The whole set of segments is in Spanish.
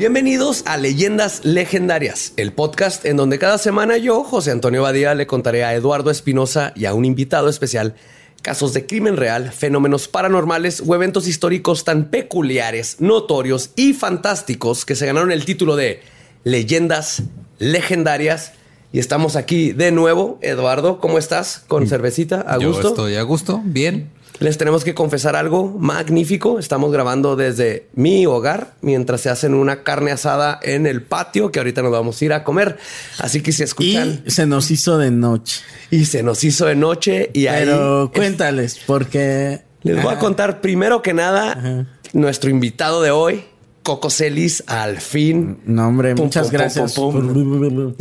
Bienvenidos a Leyendas Legendarias, el podcast en donde cada semana yo, José Antonio Badía, le contaré a Eduardo Espinosa y a un invitado especial casos de crimen real, fenómenos paranormales o eventos históricos tan peculiares, notorios y fantásticos que se ganaron el título de Leyendas Legendarias. Y estamos aquí de nuevo. Eduardo, ¿cómo estás? ¿Con cervecita? ¿A Yo gusto? estoy a gusto, bien. Les tenemos que confesar algo magnífico. Estamos grabando desde mi hogar mientras se hacen una carne asada en el patio que ahorita nos vamos a ir a comer. Así que si escuchan Y se nos hizo de noche. y, se nos hizo de noche y ahí Pero es- cuéntales, porque les voy a contar primero que nada nuestro invitado de hoy, Coco Celis, al fin. No, hombre, Pum, muchas pum, gracias. pum,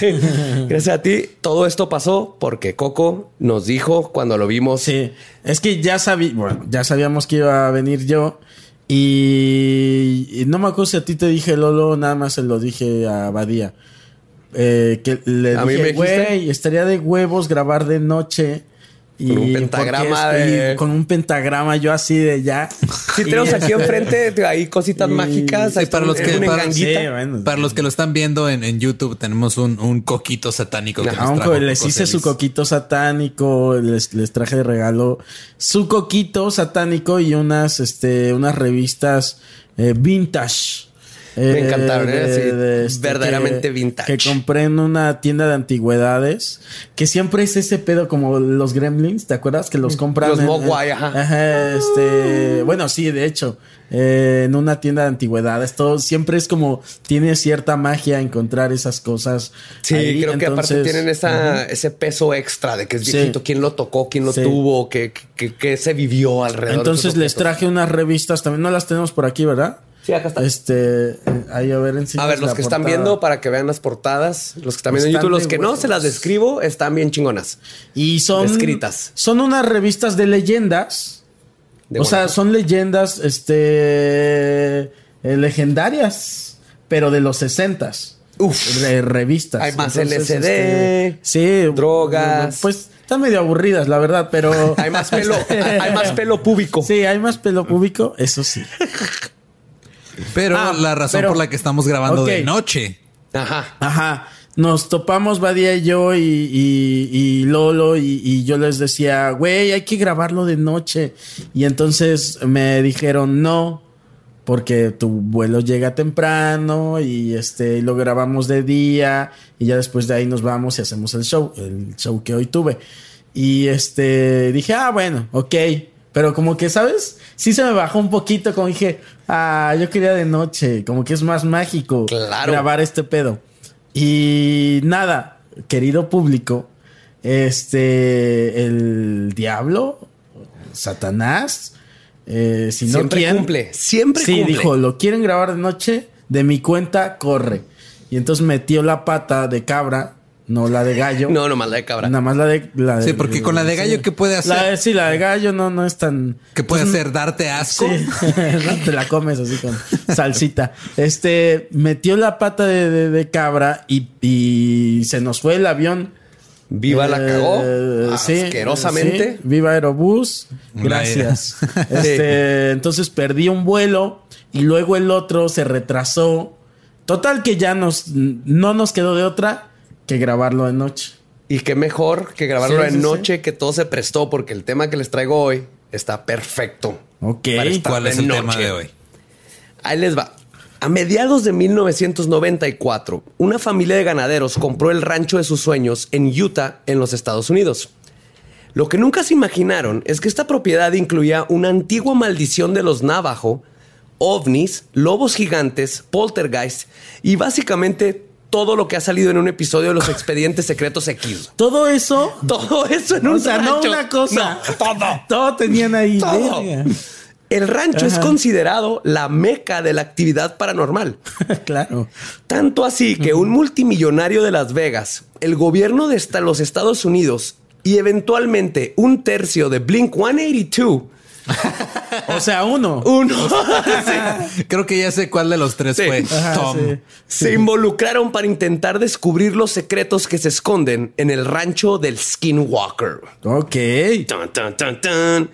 Gracias a ti. Todo esto pasó porque Coco nos dijo cuando lo vimos. Sí, es que ya sabí, bueno, ya sabíamos que iba a venir yo y, y no me acuerdo si a ti te dije Lolo, nada más se lo dije a Badía. Eh, que le ¿A dije, güey, estaría de huevos grabar de noche. Y Con un pentagrama es- y de- con un pentagrama yo así de ya. Sí, tenemos aquí enfrente hay cositas y- mágicas. sí, para los que- una para- enganguita. Sí, bueno. Para los que lo están viendo en, en YouTube, tenemos un, un coquito satánico que trajo les hice su coquito satánico, les, les traje de regalo su coquito satánico y unas, este, unas revistas eh, vintage. Me encantaron, ¿eh? Sí, verdaderamente que- vintage. Que compré en una tienda de antigüedades. Que siempre es ese pedo como los gremlins, ¿te acuerdas? Que los compran. Los en- Mogwai, ajá. este, bueno, sí, de hecho. eh, en una tienda de antigüedades. Todo siempre es como. Tiene cierta magia encontrar esas cosas. Sí, ahí, creo que aparte tienen esa, ese peso extra de que es Sí. viejito, quién lo tocó, quién lo Sí. tuvo, qué, qué, qué se vivió alrededor. de Entonces les traje unas revistas, también no las tenemos por aquí, ¿verdad? Sí, acá está. Este, eh, ahí a ver, A ver, los que están viendo para que vean las portadas, los que están viendo en YouTube, los que no se las describo, están bien chingonas. Y son Escritas. Son unas revistas de leyendas. De o sea, son leyendas este eh, legendarias, pero de los sesentas. Uf. Re- revistas. Hay más Entonces, LSD, este, sí, drogas. Pues están medio aburridas, la verdad, pero Hay más pelo, hay más pelo púbico. Sí, hay más pelo público, eso sí. Pero Ah, la razón pero- por la que estamos grabando de noche. Ajá. Ajá. Nos topamos Badía y yo y, y- y Lolo y, y yo les decía, güey, hay que grabarlo de noche. Y entonces me dijeron, no, porque tu vuelo llega temprano y este lo grabamos de día y ya después de ahí nos vamos y hacemos el show, el show que hoy tuve. Y este dije, ah, bueno, ok. Pero como que, ¿sabes? Sí se me bajó un poquito, como dije, ah, yo quería de noche, como que es más mágico Claro. grabar este pedo. Y nada, querido público, este, el diablo, Satanás, eh, si no Siempre quieren, cumple, siempre sí, cumple. dijo, lo quieren grabar de noche, de mi cuenta, corre. Y entonces metió la pata de cabra, no la de gallo. No, nomás la de cabra. Nada más la de, la de- Sí, porque con la de gallo, ¿qué puede hacer? La de- sí, la de gallo no, no es tan. ¿Qué puede pues, hacer? ¿Darte asco? Sí, ¿no? te la comes así con salsita. Este metió la pata de, de- de cabra y, y se nos fue el avión. Viva la Eh, cagó. sí, asquerosamente. sí. Viva Aerobús. Gracias. Este, entonces perdí un vuelo y luego el otro se retrasó. Total que ya nos no nos quedó de otra que grabarlo de noche. Y qué mejor que grabarlo Sí, en sí, noche, que todo se prestó, porque el tema que les traigo hoy está perfecto. Ok. ¿Cuál es de el tema de hoy? Ahí les va. A mediados de 1994, una familia de ganaderos compró el rancho de sus sueños en Utah, en los Estados Unidos. Lo que nunca se imaginaron es que esta propiedad incluía una antigua maldición de los Navajo, ovnis, lobos gigantes, poltergeist y básicamente todo lo que ha salido en un episodio de los expedientes secretos X. Todo eso Todo eso en un o sea, no rancho. una cosa. No, todo. Todo tenían ahí. Todo. El rancho es considerado la meca de la actividad paranormal. claro. Tanto así que un multimillonario de Las Vegas, el gobierno de los Estados Unidos y eventualmente un tercio de Blink 182, O sea, uno. uno, Creo que ya sé cuál de los tres Sí. fue. Ajá, Tom. sí. se involucraron para intentar descubrir los secretos que se esconden en el rancho del Skinwalker. Ok. Tan, tan, tan, tan.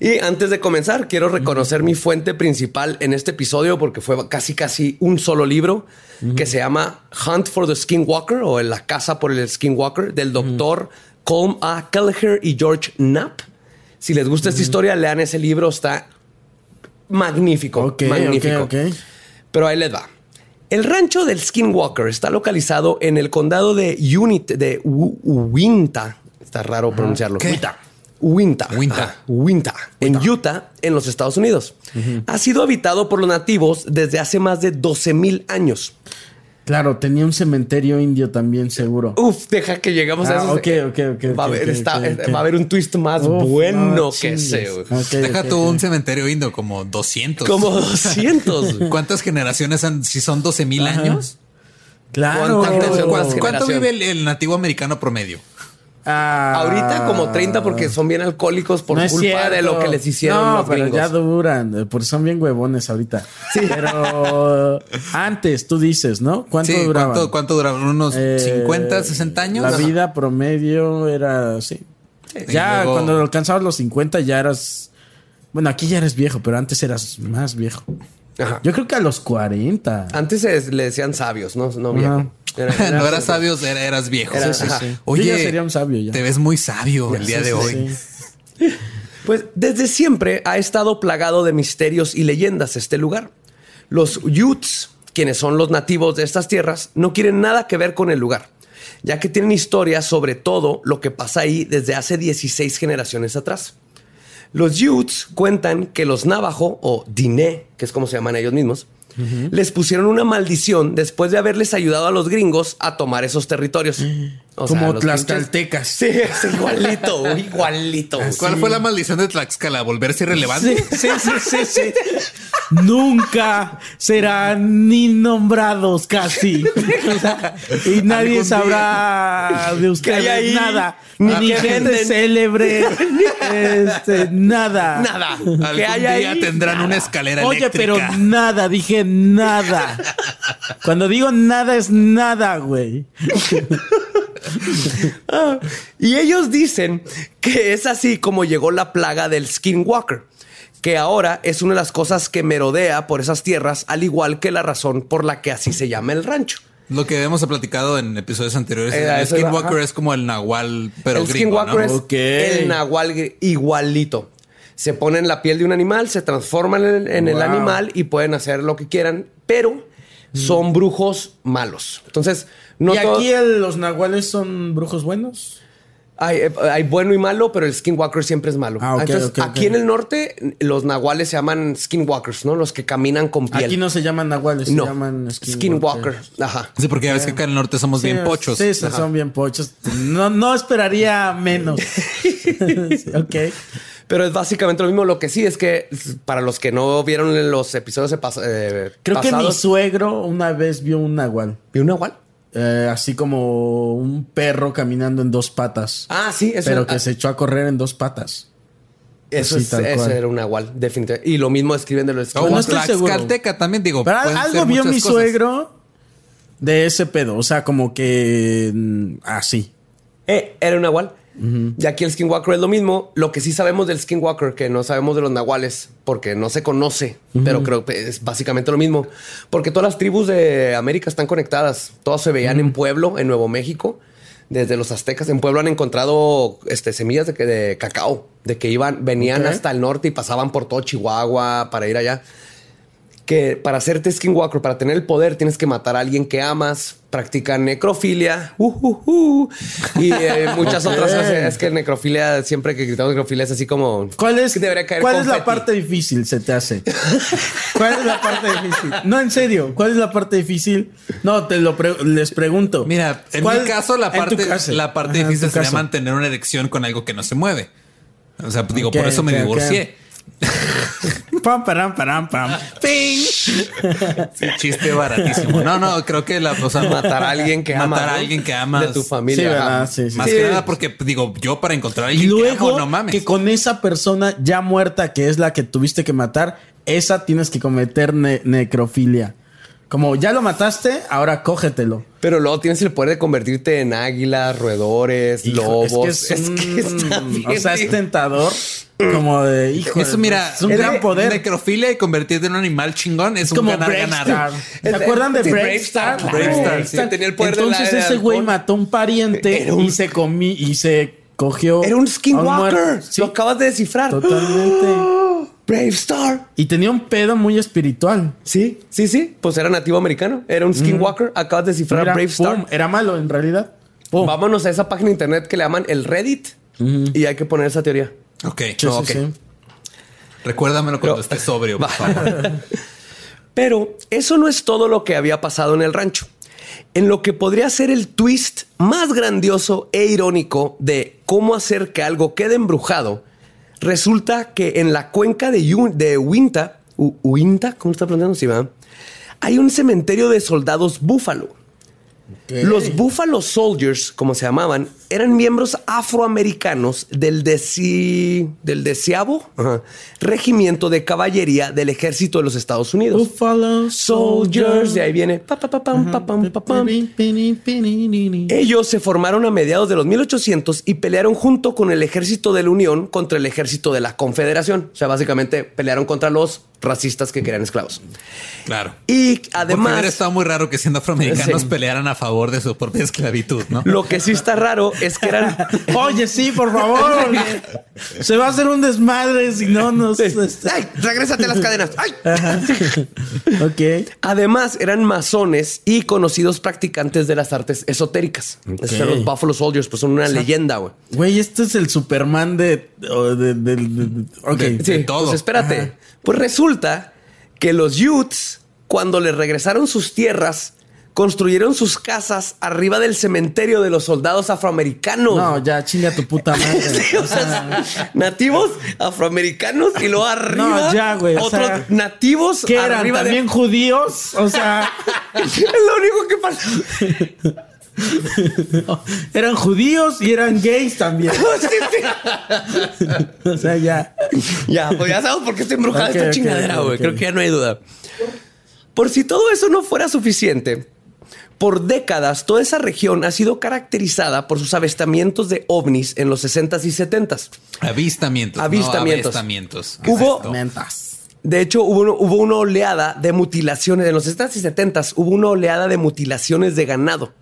Y antes de comenzar, quiero reconocer mi fuente principal en este episodio porque fue casi casi un solo libro que se llama Hunt for the Skinwalker o en La Casa por el Skinwalker del doctor Colm A. Kelleher y George Knapp. Si les gusta esta historia, lean ese libro, está magnífico. Ok, magnífico. ok, ok. Pero ahí les va. El rancho del Skinwalker está localizado en el condado de Unit de Uinta. Está raro pronunciarlo. Uinta. Uinta. Uinta. Uinta. En Utah, en los Estados Unidos. Ha sido habitado por los nativos desde hace más de 12 mil años. Claro, tenía un cementerio indio también, seguro. Uf, deja que llegamos a Ah, eso. ok, ok, ok, Va, a haber, ok, está- ok, ok. va a haber un twist más Uf, bueno no que ese. Deja tú un cementerio indio, como 200. Como 200. güey. ¿Cuántas generaciones han, si son 12 mil años? Claro. ¿Cuánto- ¿Cuánto, ¿Cuántas cuánto generación? vive el, el nativo americano promedio? Ah, Ahorita como 30 porque son bien alcohólicos por no culpa de lo que les hicieron No, los pero gringos. ya duran, eh, porque son bien huevones ahorita. Pero antes, tú dices, ¿no? ¿Cuánto Sí, duraban? ¿cuánto, ¿Cuánto duraban? ¿Unos Eh, 50, 60 años? La vida promedio era así. Ya luego- cuando alcanzabas los 50 ya eras... Bueno, aquí ya eres viejo, pero antes eras más viejo. Ajá. Yo creo que a los 40. Antes es- le decían sabios, no, no viejo. Era- era- no eras sabio, era- eras viejo. Era- Sí, sí, ajá. sí. Oye, Yo ya sería un sabio ya. te ves muy sabio el día Sí, de sí, hoy. sí. Pues desde siempre ha estado plagado de misterios y leyendas este lugar. Los Utes, quienes son los nativos de estas tierras, no quieren nada que ver con el lugar, ya que tienen historias sobre todo lo que pasa ahí desde hace 16 generaciones atrás. Los Utes cuentan que los Navajo o Diné, que es como se llaman ellos mismos, les pusieron una maldición después de haberles ayudado a los gringos a tomar esos territorios. O sea, Como los tlaxcaltecas. Sí, es igualito, igualito. ¿Cuál fue la maldición de Tlaxcala? ¿Volverse irrelevante? Sí, sí, sí, sí, sí. Nunca serán ni nombrados casi. y nadie sabrá de ustedes ahí? nada. Ni gente célebre. este, nada. Nada. Algún ¿Qué hay día ahí? tendrán una escalera Oye, eléctrica. pero nada, dije nada. Cuando digo nada es nada, güey. Ah, y ellos dicen que es así como llegó la plaga del Skinwalker, que ahora es una de las cosas que merodea por esas tierras, al igual que la razón por la que así se llama el rancho. Lo que hemos platicado en episodios anteriores. Eh, el iba, Skinwalker es como el nahual, pero el gringo, Skinwalker ¿no? es el nahual igualito. Se ponen en la piel de un animal, se transforman en, en el animal y pueden hacer lo que quieran, pero son brujos malos. Entonces, no ¿Y todo- aquí el- los nahuales son brujos buenos? Hay, eh, hay bueno y malo, pero el skinwalker siempre es malo. Ah, Entonces, aquí en el norte, los nahuales se llaman skinwalkers, ¿no? Los que caminan con piel. Aquí no se llaman nahuales, No, se llaman skinwalker. Ajá. Sí, porque ya ves que acá en el norte somos bien pochos. Sí, sí, son bien pochos. No, no esperaría menos. Ok. Pero es básicamente lo mismo. Lo que sí es que para los que no vieron los episodios de pas- eh, Creo que mi suegro una vez vio un nahual. ¿Vi un nahual? Eh, así como un perro caminando en dos patas. Ah, sí, eso, pero que ah, se echó a correr en dos patas. eso, así, es- cual. era un nahual, definitivamente. Y lo mismo escriben de los no un estoy. Tlaxcalteca también, digo. Pero algo vio mi cosas. suegro de ese pedo. O sea, como que mm, así. Eh, era un nahual. Y aquí el Skinwalker es lo mismo. Lo que sí sabemos del Skinwalker, que no sabemos de los nahuales, porque no se conoce, pero creo que es básicamente lo mismo. Porque todas las tribus de América están conectadas. Todas se veían en Pueblo, en Nuevo México. Desde los aztecas en Pueblo han encontrado este, semillas de, que- de cacao, de que iban, venían hasta el norte y pasaban por todo Chihuahua para ir allá. Que para hacerte Skinwalker, para tener el poder, tienes que matar a alguien que amas, practican necrofilia uh, uh, uh, y eh, muchas otras cosas. Es que necrofilia, siempre que gritamos necrofilia, es así como. ¿Cuál es, que debería caer ¿cuál es la parte difícil, se te hace? ¿Cuál es la parte difícil? No, en serio, ¿cuál es la parte difícil? No, te lo pre- les pregunto. Mira, en ¿Cuál- mi caso, la parte, caso? la parte Ajá, difícil sería caso. mantener una erección con algo que no se mueve. O sea, digo, por eso me divorcié. Pam, param, param, pam. ¡Ping! Sí, chiste baratísimo. No, no, creo que la o sea, Matar a alguien que matar amas, a ¿no? alguien que amas. De tu Sí, familia. Sí, sí. Más Sí. que nada porque digo, yo para encontrar a Y alguien que luego, amo, no mames. que con esa persona ya muerta, que es la que tuviste que matar, esa tienes que cometer ne- necrofilia. Como ya lo mataste, ahora cógetelo. Pero luego tienes el poder de convertirte en águilas, roedores, Hijo, lobos. Es que, es un- está bien O sea, es tentador. Como de, hijo. Eso, mira, es un es gran de- poder. Necrofilia y convertirte en un animal chingón es, Es un como ganar Brave ganar. Star. ¿Se acuerdan de Sí, Brave Brave Star? Star, Brave Star, sí. Tenía el poder Entonces aire, ese güey mató a un pariente un- y se comí y se cogió. Era un skinwalker. Sí, Lo acabas de descifrar. totalmente. Brave Star. Y tenía un pedo muy espiritual. Sí, sí, sí. Pues era nativo americano. Era un skinwalker. Acabas de descifrar Mira, Brave Star. pum, era malo en realidad. Pum. Vámonos a esa página de internet que le llaman el Reddit. Y hay que poner esa teoría. Ok, Sí, sí, ok. sí. recuérdamelo cuando Pero- esté sobrio, por favor. Pero eso no es todo lo que había pasado en el rancho. En lo que podría ser el twist más grandioso e irónico de cómo hacer que algo quede embrujado, resulta que en la cuenca de, Uinta, U- Uinta, ¿cómo está pronunciando? Sí, ¿verdad? Hay un cementerio de soldados búfalo. Los Buffalo Soldiers, como se llamaban, eran miembros afroamericanos del, deci- del deseavo ajá, regimiento de caballería del ejército de los Estados Unidos. Buffalo Soldiers, de ahí viene. pa, pa, pa, pam, pa, pam, pa, pam. Ellos se formaron a mediados de los 1800 y pelearon junto con el ejército de la Unión contra el ejército de la Confederación. O sea, básicamente pelearon contra los racistas que querían esclavos. Claro. Y Además, Porque hubiera estado muy raro que siendo afroamericanos Sí. pelearan a favor de su propia esclavitud, ¿no? lo que sí está raro es que eran Oye, sí, por favor. Se va a hacer un desmadre si no nos. este, ¡Ay! ¡Regrésate las cadenas! ¡Ay! Ok. Además, eran masones y conocidos practicantes de las artes esotéricas. Esos eran los Buffalo Soldiers, pues son una leyenda, güey. Güey, este es el Superman de. de- de- de- de- ok. De- Sí, todo. Pues espérate. Ajá. Pues resulta que los Utes, cuando les regresaron sus tierras, construyeron sus casas arriba del cementerio de los soldados afroamericanos. No, ya chinga tu puta madre. Sí, o sea, nativos afroamericanos y luego arriba No, ya, güey, otros sea, nativos ¿Qué eran? arriba de- ¿También judíos? O sea, es lo único que pasa. eran judíos y eran gays también. Sí, sí. O sea, ya. Ya, pues ya sabemos por qué está embrujada Ok, esta chingadera, güey. Creo que ya no hay duda. Por si todo eso no fuera suficiente, por décadas toda esa región ha sido caracterizada por sus avistamientos de ovnis en los 60s y 70s. Avistamientos. Avistamientos. No, avistamientos. De hecho, hubo, una oleada de mutilaciones. En los 60s y 70s hubo una oleada de mutilaciones de ganado.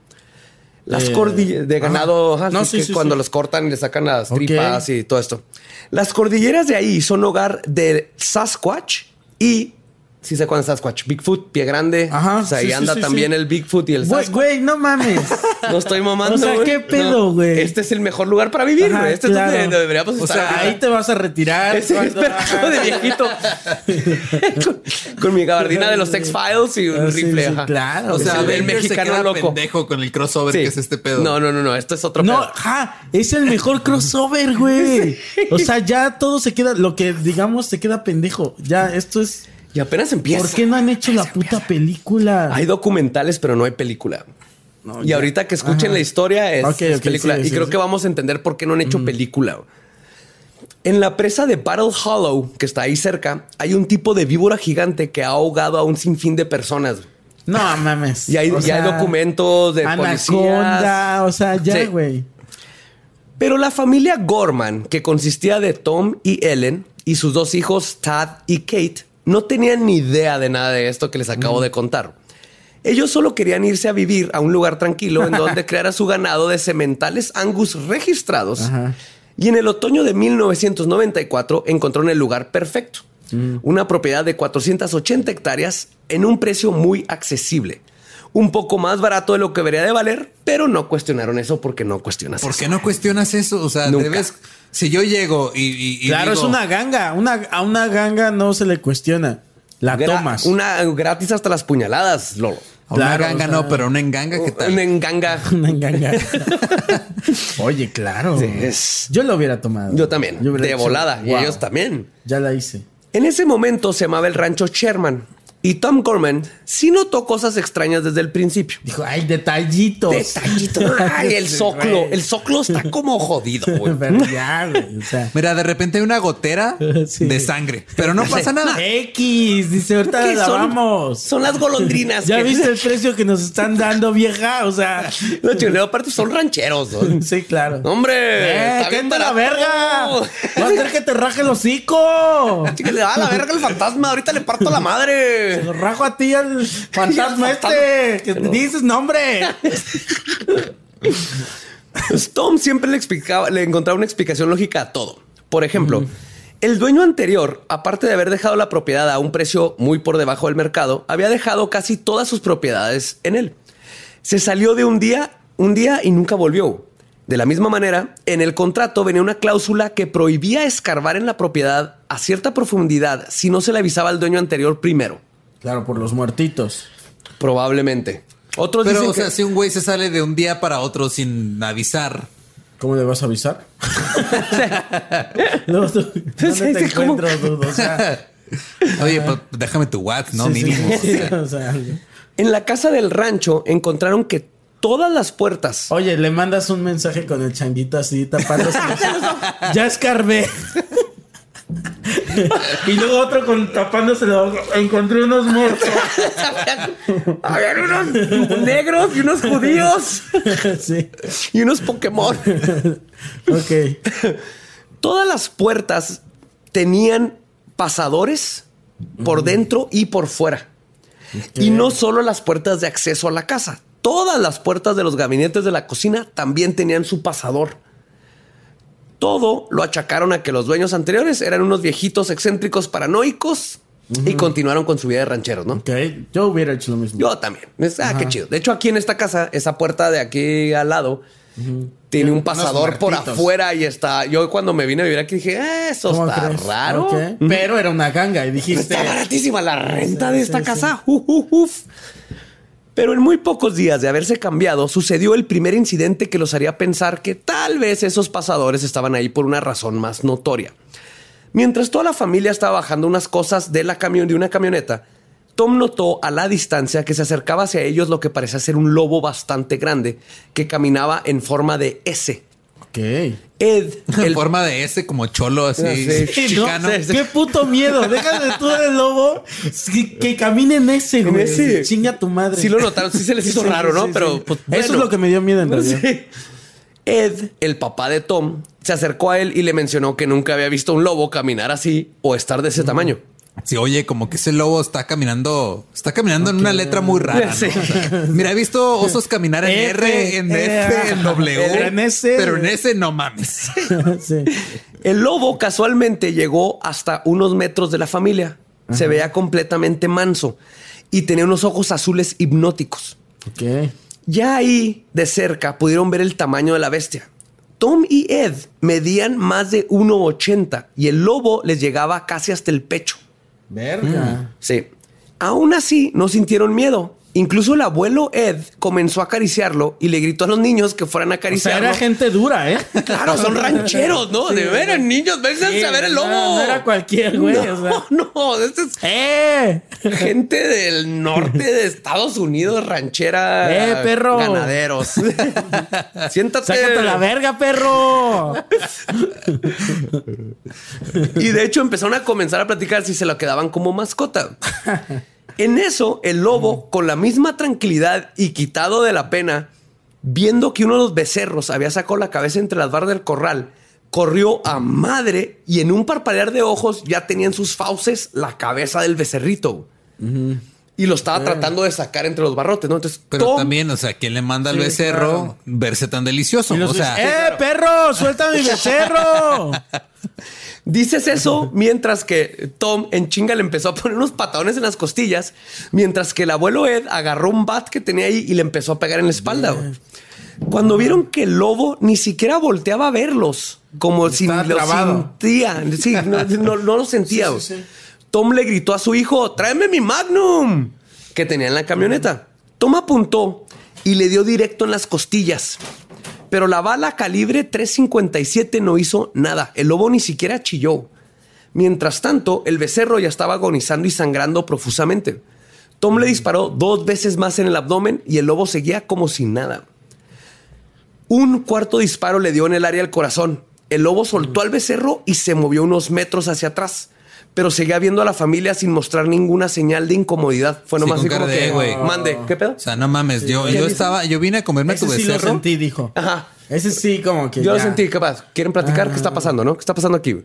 Las Eh, cordilleras de ganado, ajá, No, sí, que sí, cuando sí. los cortan y le sacan las tripas y todo esto. Las cordilleras de ahí son hogar de Sasquatch y si se acuerdan de Sasquatch, Bigfoot, pie grande. Ajá, O sea, ahí sí, sí, anda sí, también sí. el Bigfoot y el Güey, Sasquatch. güey, no mames. No estoy mamando. O sea, güey. ¿qué pedo, No. güey? Este es el mejor lugar para vivir, Ajá, güey. Este claro. es donde deberíamos O estar. sea, ahí te vas a retirar. Ese es cuando- de viejito. con, con mi gabardina de los X-Files y un Ah, sí, rifle. sí, ajá. claro. O sea, Es el se mexicano queda loco. pendejo con el crossover Sí. que es este pedo. No, no, no, no. Esto es otro No, pedo. ja, es el mejor crossover, güey. O sea, ya todo se queda, lo que digamos se queda pendejo. Ya, esto es. Y apenas empieza. ¿Por qué no han hecho la puta película? Hay documentales, pero no hay película. y ahorita que escuchen Ajá. la historia es, película. y creo que vamos a entender por qué no han hecho película. En la presa de Battle Hollow, que está ahí cerca, hay un tipo de víbora gigante que ha ahogado a un sinfín de personas. No mames. Y hay, O documentos de policías. Anaconda, o sea, ya, güey. Pero la familia Gorman, que consistía de Tom y Ellen y sus dos hijos, Tad y Kate, no tenían ni idea de nada de esto que les acabo Mm. de contar. Ellos solo querían irse a vivir a un lugar tranquilo en donde creara su ganado de sementales angus registrados. Ajá. Y en el otoño de 1994 encontraron el lugar perfecto. Mm. Una propiedad de 480 hectáreas en un precio muy accesible. Un poco más barato de lo que debería de valer, pero no cuestionaron eso porque no cuestionas ¿Por eso. qué no cuestionas eso? O sea, Nunca. debes. Si yo llego y. y- y Claro, digo, es una ganga. Una, a una ganga no se le cuestiona. La Gra- tomas. Una gratis hasta las puñaladas, Lolo. a Una Claro, ganga o sea- no, pero una enganga, ¿qué tal? Una enganga. Una ganga. Oye, claro. Sí, es- Yo lo hubiera tomado. Yo también. Yo de dicho, volada. Y "Wow, ellos también. Ya la hice. En ese momento se llamaba el rancho Sherman y Tom Gorman sí notó cosas extrañas desde el principio. Dijo, ay, detallitos. Detallito. Ay, el soclo. El soclo está como jodido, güey. Pero ya, güey. O sea. Mira, de repente hay una gotera Sí. de sangre, pero no pasa nada. X, dice, ahorita ¿Qué la son? las golondrinas. ¿Ya que- viste el precio que nos están dando, vieja? O sea, Los chilenos aparte son rancheros. ¿no? sí, claro. Hombre, ¡Eh, está bien la verga! ¡Va a hacer que te raje el hocico! Le da la verga el fantasma. Ahorita le parto la madre. Lo rajo a ti al fantasma este. Que te dices nombre. Pues Tom siempre le explicaba, le encontraba una explicación lógica a todo. Por ejemplo, el dueño anterior, aparte de haber dejado la propiedad a un precio muy por debajo del mercado, había dejado casi todas sus propiedades en él. Se salió de un día, un día y nunca volvió. De la misma manera, en el contrato venía una cláusula que prohibía escarbar en la propiedad a cierta profundidad si no se le avisaba al dueño anterior primero. Claro, por los muertitos. Probablemente. Otros Pero, dicen o sea, que- si un güey se sale de un día para otro sin avisar, ¿Cómo le vas a avisar? No, tú- ¿Dónde Sí, te encuentro, dude? O sea, oye, pues déjame tu WhatsApp, ¿no? sí, sí, Mínimo. o sí, sea. o sea, en la casa del rancho encontraron que todas las puertas Oye, le mandas un mensaje con el changuito así tapándose. ya escarbé. y luego otro con tapándose ojos. Encontré unos muertos. Habían unos negros y unos judíos sí. y unos Pokémon. Ok. Todas las puertas tenían pasadores por dentro y por fuera. Y no solo las puertas de acceso a la casa. Todas las puertas de los gabinetes de la cocina también tenían su pasador. Todo lo achacaron a que los dueños anteriores eran unos viejitos excéntricos paranoicos y continuaron con su vida de rancheros, ¿no? Ok. Yo hubiera hecho lo mismo. Yo también. Ah, qué chido. De hecho, aquí en esta casa, esa puerta de aquí al lado, tiene un pasador por afuera y está. Yo cuando me vine a vivir aquí dije, "Eh, eso ¿Cómo está crees? raro. Pero era una ganga y dijiste. Está baratísima la renta de esta sí, casa. Uf, uf, uf. Pero en muy pocos días de haberse cambiado, sucedió el primer incidente que los haría pensar que tal vez esos pasadores estaban ahí por una razón más notoria. Mientras toda la familia estaba bajando unas cosas de la camión de una camioneta, Tom notó a la distancia que se acercaba hacia ellos lo que parecía ser un lobo bastante grande que caminaba en forma de S. Ok. Ed, En el forma de ese como cholo así. Qué puto miedo. Déjate tú del lobo. Que, que camine en ese, En güey. ese. Chinga tu madre. Sí lo notaron, sí se les hizo Sí, raro, ¿no? sí, Pero sí. pues, Eso es lo que me dio miedo en realidad. Ed, el papá de Tom, se acercó a él y le mencionó que nunca había visto un lobo caminar así o estar de ese tamaño. Sí, oye, como que ese lobo está caminando, está caminando en una letra muy rara. ¿no? Sí. O sea, mira, he visto osos caminar en F, R, en eh, F, en W, pero en S- pero en S no mames. sí. El lobo casualmente llegó hasta unos metros de la familia. Se veía completamente manso y tenía unos ojos azules hipnóticos. Ok. Ya ahí de cerca pudieron ver el tamaño de la bestia. Tom y Ed medían más de 1,80 y el lobo les llegaba casi hasta el pecho. Verga. Sí. Aún así, no sintieron miedo. Incluso el abuelo Ed comenzó a acariciarlo y le gritó a los niños que fueran a O sea, acariciarlo. era gente dura, ¿eh? Claro, son rancheros, ¿no? de ver, niños, vénganse a ver el lobo. No, no era cualquier güey. No, o sea. no, este es ¡Eh! gente del norte de Estados Unidos, ranchera. ¡Eh, perro! Ganaderos. Siéntate. ¡Sácate la verga, perro! Y de hecho empezaron a comenzar a platicar si se lo quedaban como mascota. En eso, el lobo, con la misma tranquilidad y quitado de la pena, viendo que uno de los becerros había sacado la cabeza entre las barras del corral, corrió a madre y en un parpadear de ojos ya tenía en sus fauces la cabeza del becerrito. Y lo estaba tratando de sacar entre los barrotes, ¿no? Entonces, Pero Tom- también, o sea, ¿quién le manda al Sí, becerro claro. verse tan delicioso? Los O sea, ¡Eh, perro! ¡Suelta mi becerro! Dices eso mientras que Tom en chinga le empezó a poner unos patadones en las costillas, mientras que el abuelo Ed agarró un bat que tenía ahí y le empezó a pegar en la espalda. Cuando vieron que el lobo ni siquiera volteaba a verlos, como si lo trabado. sentía, sí, no, no- no lo sentía. Sí, sí. Tom le gritó a su hijo, tráeme mi Magnum, que tenía en la camioneta. Tom apuntó y le dio directo en las costillas. Pero la bala calibre 357 no hizo nada. El lobo ni siquiera chilló. Mientras tanto, el becerro ya estaba agonizando y sangrando profusamente. Tom le disparó dos veces más en el abdomen y el lobo seguía como sin nada. Un cuarto disparo le dio en el área del corazón. El lobo soltó al becerro y se movió unos metros hacia atrás. Pero seguía viendo a la familia sin mostrar ninguna señal de incomodidad. Fue Sí, nomás con así como de, que, mande, ¿qué pedo? O sea, no mames, yo, yo estaba, yo vine a comerme Ese tu sí lo becerro. sentí, dijo. Ajá. Ese sí, como que. Yo lo ya. sentí, ¿qué pasa? ¿Quieren platicar? ¿Qué está pasando, no? ¿Qué está pasando aquí?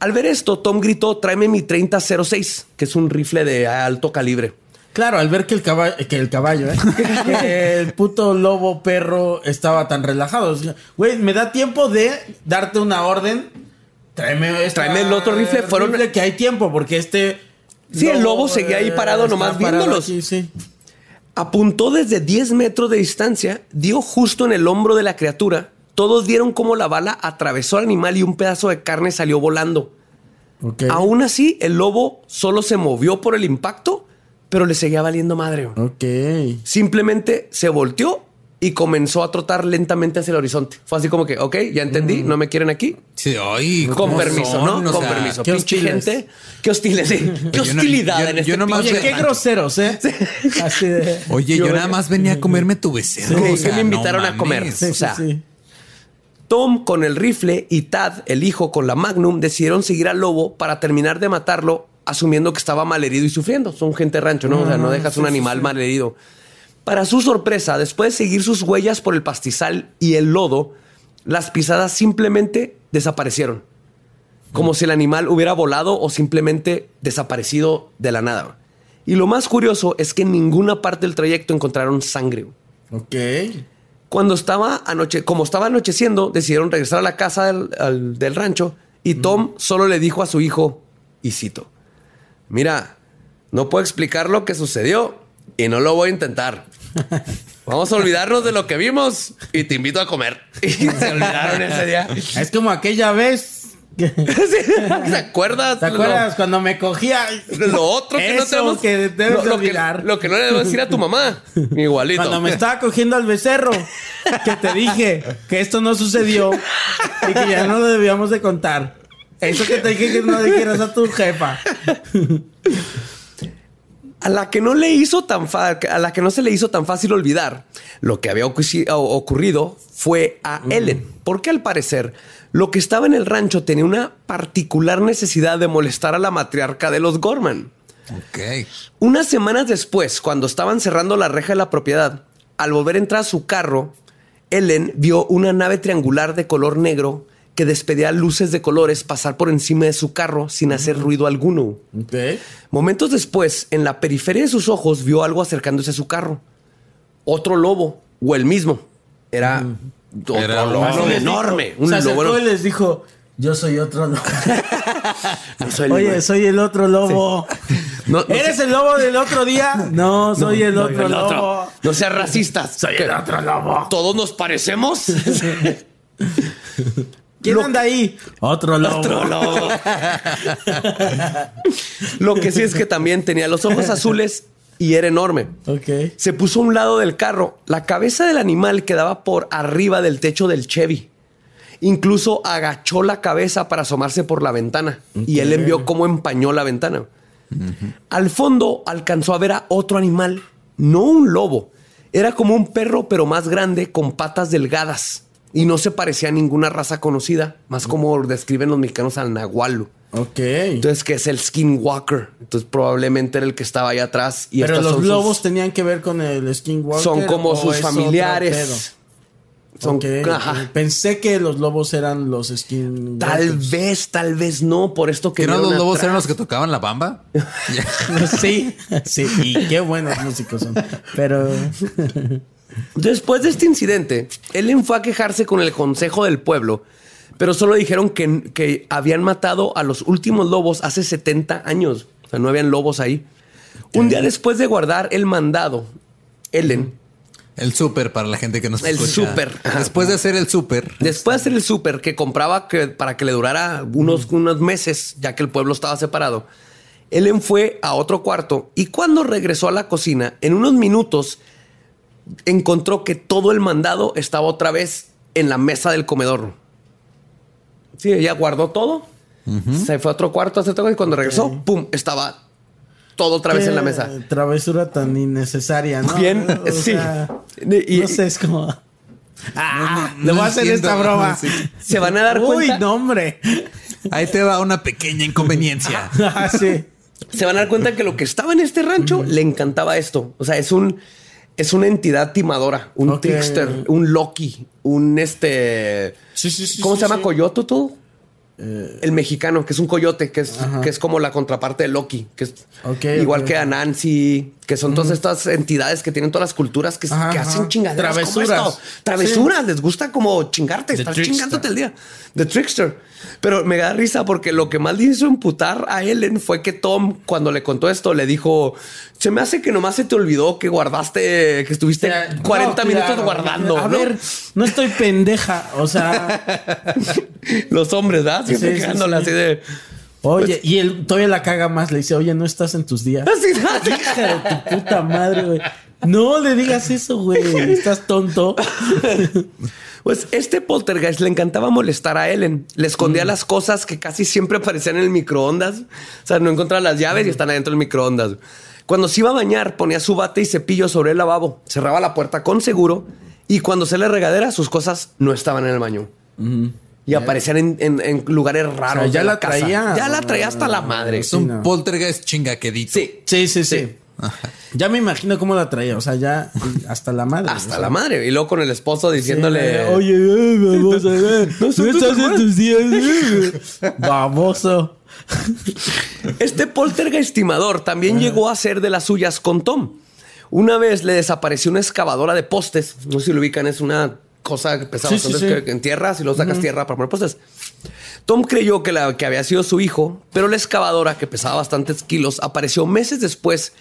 Al ver esto, Tom gritó, tráeme mi 3006, que es un rifle de alto calibre. Claro, al ver que el caballo, que el caballo, ¿eh? que el puto lobo perro estaba tan relajado. O sea, Güey, me da tiempo de darte una orden. Tráeme, esta- Tráeme el otro rifle. Fueron- rifle que hay tiempo, porque este. Sí, el lobo seguía ahí parado nomás parado viéndolos. aquí, sí. Apuntó desde 10 metros de distancia, dio justo en el hombro de la criatura. Todos vieron cómo la bala atravesó al animal y un pedazo de carne salió volando. Ok. Aún así, el lobo solo se movió por el impacto, pero le seguía valiendo madre. Ok. Simplemente se volteó y comenzó a trotar lentamente hacia el horizonte. Fue así como que, ok, ya entendí, no me quieren aquí. Sí, ay, Con ¿cómo permiso, son? ¿no? O Con sea, permiso. qué Pinche gente. Qué hostiles, sí. Qué Yo no- hostilidad yo- en yo este nomás pinche Oye, qué groseros, ¿eh? Así de. Oye, yo, nada más venía a comerme tu becerro. Sí, o que sea, me no invitaron a comer. O sea. Tom con el rifle y Tad, el hijo, con la Magnum, decidieron seguir al lobo para terminar de matarlo, asumiendo que estaba malherido y sufriendo. Son gente rancho, ¿no? O sea, no dejas un animal malherido. Para su sorpresa, después de seguir sus huellas por el pastizal y el lodo, las pisadas simplemente desaparecieron. Como si el animal hubiera volado o simplemente desaparecido de la nada. Y lo más curioso es que en ninguna parte del trayecto encontraron sangre. Ok. Cuando estaba anoche, como estaba anocheciendo, decidieron regresar a la casa del, al- del rancho y Tom solo le dijo a su hijo, y cito, mira, no puedo explicar lo que sucedió y no lo voy a intentar. Vamos a olvidarnos de lo que vimos y te invito a comer. Y se olvidaron ese día. Es como aquella vez. ¿Te acuerdas? ¿Te acuerdas cuando me cogía? Lo, otro que no tenemos que debes lo, que, lo que no le debes decir a tu mamá. Igualito. Cuando me estaba cogiendo al becerro, que te dije que esto no sucedió y que ya no lo debíamos de contar. Eso que te dije que no dijeras a tu jefa. A la que no le hizo tan fa- a la que no se le hizo tan fácil olvidar lo que había ocurrido fue a Ellen, porque al parecer lo que estaba en el rancho tenía una particular necesidad de molestar a la matriarca de los Gorman. Ok. Unas semanas después, cuando estaban cerrando la reja de la propiedad, al volver a entrar a su carro, Ellen vio una nave triangular de color negro que despedía luces de colores pasar por encima de su carro sin hacer ruido alguno. Momentos después, en la periferia de sus ojos, vio algo acercándose a su carro. Otro lobo, o el mismo. Era otro Era un lobo enorme. Un Se lobo. y les dijo: Yo soy otro lobo. No soy el Oye, lobo. soy el otro lobo. No- no ¿Eres sé- el lobo del otro día? No, soy el otro el otro. lobo. No seas racistas. Soy el otro lobo. ¿Todos nos parecemos? ¿Quién Lo- anda ahí? Otro lobo. Otro lobo. Lo que sí es que también tenía los ojos azules y era enorme. Ok. Se puso a un lado del carro. La cabeza del animal quedaba por arriba del techo del Chevy. Incluso agachó la cabeza para asomarse por la ventana. Y él envió cómo empañó la ventana. Al fondo alcanzó a ver a otro animal, no un lobo. Era como un perro, pero más grande, con patas delgadas. Y no se parecía a ninguna raza conocida, más como describen los mexicanos al nahualo. Ok. Entonces, que es el skinwalker. Entonces, probablemente era el que estaba ahí atrás. Y Pero los son sus- lobos tenían que ver con el skinwalker. son como ¿o sus familiares. Son, pedo? Ok, ajá. Pensé que los lobos eran los skinwalkers. Tal vez, tal vez no. Por esto que ¿Que no los lobos atrás. eran los que tocaban la bamba? Sí, sí. Y qué buenos músicos son. Pero. Después de este incidente, Ellen fue a quejarse con el consejo del pueblo, pero solo dijeron que, que habían matado a los últimos lobos hace 70 años. O sea, no habían lobos ahí. Un día después de guardar el mandado, Ellen, El súper para la gente que nos El escucha. súper. Ajá. Después de hacer el súper. después de hacer el súper que compraba que, para que le durara unos, unos meses, ya que el pueblo estaba separado, Ellen fue a otro cuarto y cuando regresó a la cocina, en unos minutos, encontró que todo el mandado estaba otra vez en la mesa del comedor. Sí, ella guardó todo Se fue a otro cuarto a hacer otra cosa y cuando regresó, pum, estaba todo otra vez en la mesa. Travesura tan innecesaria, ¿no? Bien, O sí. sea, Y- no sé, es como. Ah, le voy a hacer esta broma. Sí. Se van a dar Uy, cuenta. no, hombre. Ahí te va una pequeña inconveniencia. Ah, sí. Se van a dar cuenta que lo que estaba en este rancho le encantaba esto. O sea, es un es una entidad timadora, un Ok. trickster, un Loki, un este. Sí, sí, sí, ¿Cómo sí, se llama? sí. ¿Coyote todo? El mexicano, que es un coyote, que es, que es como la contraparte de Loki, que es igual que ok. Anansi, que son todas estas entidades que tienen todas las culturas que, Ajá, que ajá. hacen chingaderas. como Travesuras. esto. Travesuras, les gusta como chingarte, The estás trickster. chingándote el día. The Trickster. Pero me da risa porque lo que más le hizo emputar a Ellen fue que Tom, cuando le contó esto, le dijo: Se me hace que nomás se te olvidó que guardaste, que estuviste O sea, 40 no, minutos claro. guardando. A ¿no? ver, no estoy pendeja. O sea, Los hombres, ¿verdad? Siempre Sí, sí, quedándole sí. así de. oye, y él todavía la caga más. Le dice, oye, no estás en tus días. Así, Hija de tu puta madre, güey. No le digas eso, güey. Estás tonto. Pues este poltergeist le encantaba molestar a Ellen. Le escondía las cosas que casi siempre aparecían en el microondas. O sea, no encontraba las llaves y están adentro del microondas. Cuando se iba a bañar, ponía su bate y cepillo sobre el lavabo, cerraba la puerta con seguro y cuando se le regadera, sus cosas no estaban en el baño. Y aparecían en, en- en lugares raros. O sea, ya la casa. traía. Ya la traía hasta la madre. Es un no. poltergeist chingaquedito. Sí, Sí, sí, sí. Ya me imagino cómo la traía. O sea, ya hasta la madre. hasta la madre. Y luego con el esposo diciéndole... Oye, eh, vamos a ver. No, son estás en tus días. eh. Baboso. Este poltergeist estimador también llegó a ser de las suyas con Tom. Una vez le desapareció una excavadora de postes. No sé si lo ubican, es una cosa que pesaba Sí, sí, bastante sí. que en tierra, si lo sacas tierra para poner postes. Tom creyó que, la, que había sido su hijo, pero la excavadora, que pesaba bastantes kilos, apareció meses después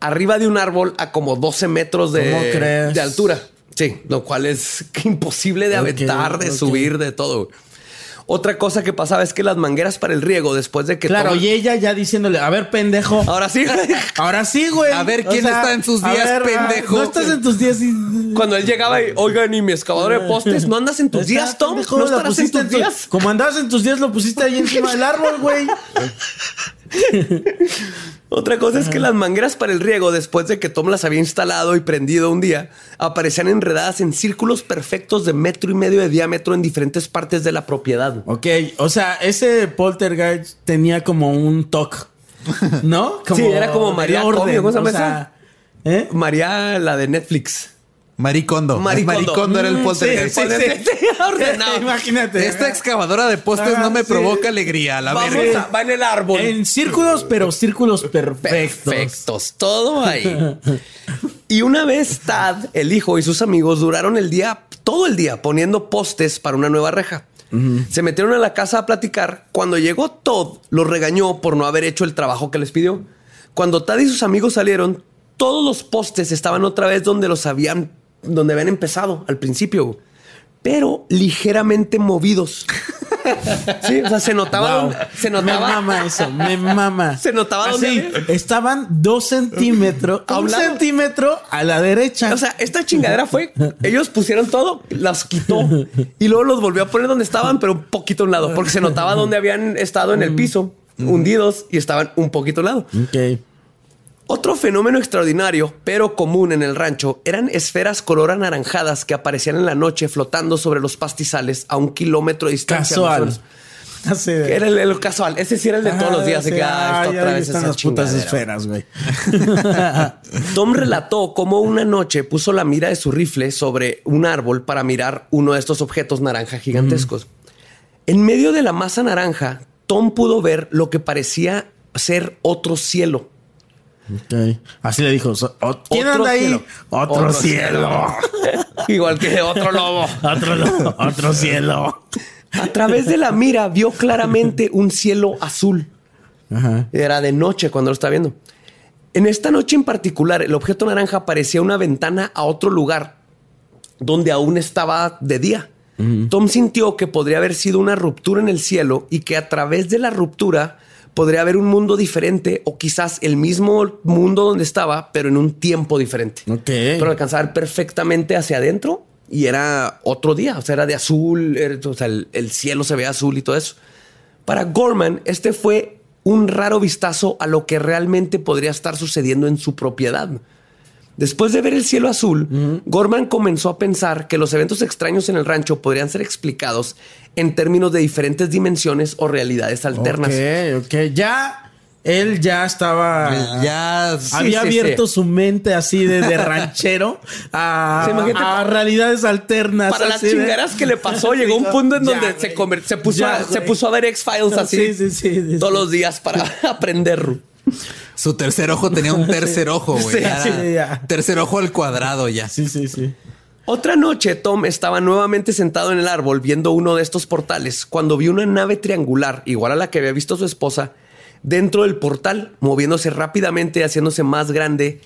arriba de un árbol a como 12 metros de, de altura. Sí, lo cual es imposible de aventar, de subir, de todo. Otra cosa que pasaba es que las mangueras para el riego, después de que Claro, Tom- y ella ya diciéndole, a ver, pendejo. Ahora sí, Ahora sí, güey. A ver, ¿quién está en sus días, ver, pendejo? No estás en tus días. y- Cuando él llegaba y, oigan, y mi excavadora de postes, ¿no andas en tus Está, días, Tom? pendejo, ¿No estarás en tus tu- días? Como andabas en tus días, lo pusiste ahí encima del árbol, güey. Otra cosa es que las mangueras para el riego, después de que Tom las había instalado y prendido un día, aparecían enredadas en círculos perfectos de metro y medio de diámetro en diferentes partes de la propiedad. Ok, o sea, ese poltergeist tenía como un toque, ¿no? Sí, era como María orden, Comio, ¿cómo se llama o sea, ¿eh? María, la de Netflix. Maricondo. Maricondo. Maricondo era el Mm, poltergeist. sí, sí, sí. Ordenado. Imagínate. Esta excavadora de postes no me sí. provoca alegría, la Vamos verga. a- va en el árbol. En círculos, pero círculos perfectos. Perfectos, todo ahí. Y una vez Tad, el hijo y sus amigos duraron el día, todo el día, poniendo postes para una nueva reja. Se metieron a la casa a platicar. Cuando llegó Todd, los regañó por no haber hecho el trabajo que les pidió. Cuando Tad y sus amigos salieron, todos los postes estaban otra vez donde los habían, donde habían empezado al principio, pero ligeramente movidos. Sí, o sea, se notaba, Wow. se Me notaba mama eso, me mama. Se notaba Así, había- estaban dos centímetros, A un lado. centímetro a la derecha. O sea, esta chingadera fue, ellos pusieron todo, las quitó y luego los volvió a poner donde estaban, pero un poquito a un lado, porque se notaba donde habían estado en el piso, hundidos y estaban un poquito a un lado. ok. Otro fenómeno extraordinario, pero común en el rancho, eran esferas color anaranjadas que aparecían en la noche flotando sobre los pastizales a un kilómetro de distancia. Casual. Así de- Era el, el casual. Ese sí era el de todos los días. así sí, que, ah, ah, esto otra vez están esa las putas chingadera. esferas, güey. Tom relató cómo una noche puso la mira de su rifle sobre un árbol para mirar uno de estos objetos naranja gigantescos. En medio de la masa naranja, Tom pudo ver lo que parecía ser otro cielo. Ok. Así le dijo. ¿Quién Otro anda ahí? cielo. Otro, Otro cielo. Igual que otro lobo. otro, otro cielo. A través de la mira vio claramente un cielo azul. Ajá. Era de noche cuando lo estaba viendo. En esta noche en particular, el objeto naranja parecía una ventana a otro lugar donde aún estaba de día. Tom sintió que podría haber sido una ruptura en el cielo y que a través de la ruptura podría haber un mundo diferente o quizás el mismo mundo donde estaba, pero en un tiempo diferente. Ok. Pero alcanzaba a ver perfectamente hacia adentro y era otro día. O sea, era de azul, era- o sea, el, el cielo se veía azul y todo eso. Para Gorman, este fue un raro vistazo a lo que realmente podría estar sucediendo en su propiedad. Después de ver el cielo azul, Gorman comenzó a pensar que los eventos extraños en el rancho podrían ser explicados en términos de diferentes dimensiones o realidades alternas. Ok, ok. Ya. Él ya estaba. Ya había sí, abierto sí. su mente así de, de ranchero a, Sí, imagínate, a realidades alternas. Para las así de- chingaras que le pasó, llegó un punto en Ya, donde se, se, puso Ya, a, se puso a ver X-Files así Sí, sí, sí, sí, todos sí. los días para aprender. Su tercer ojo tenía un tercer ojo, güey. Sí, Ya sí, era ya. Tercer ojo al cuadrado ya. Sí, sí, sí. Otra noche, Tom estaba nuevamente sentado en el árbol viendo uno de estos portales cuando vio una nave triangular, igual a la que había visto su esposa, dentro del portal, moviéndose rápidamente, haciéndose más grande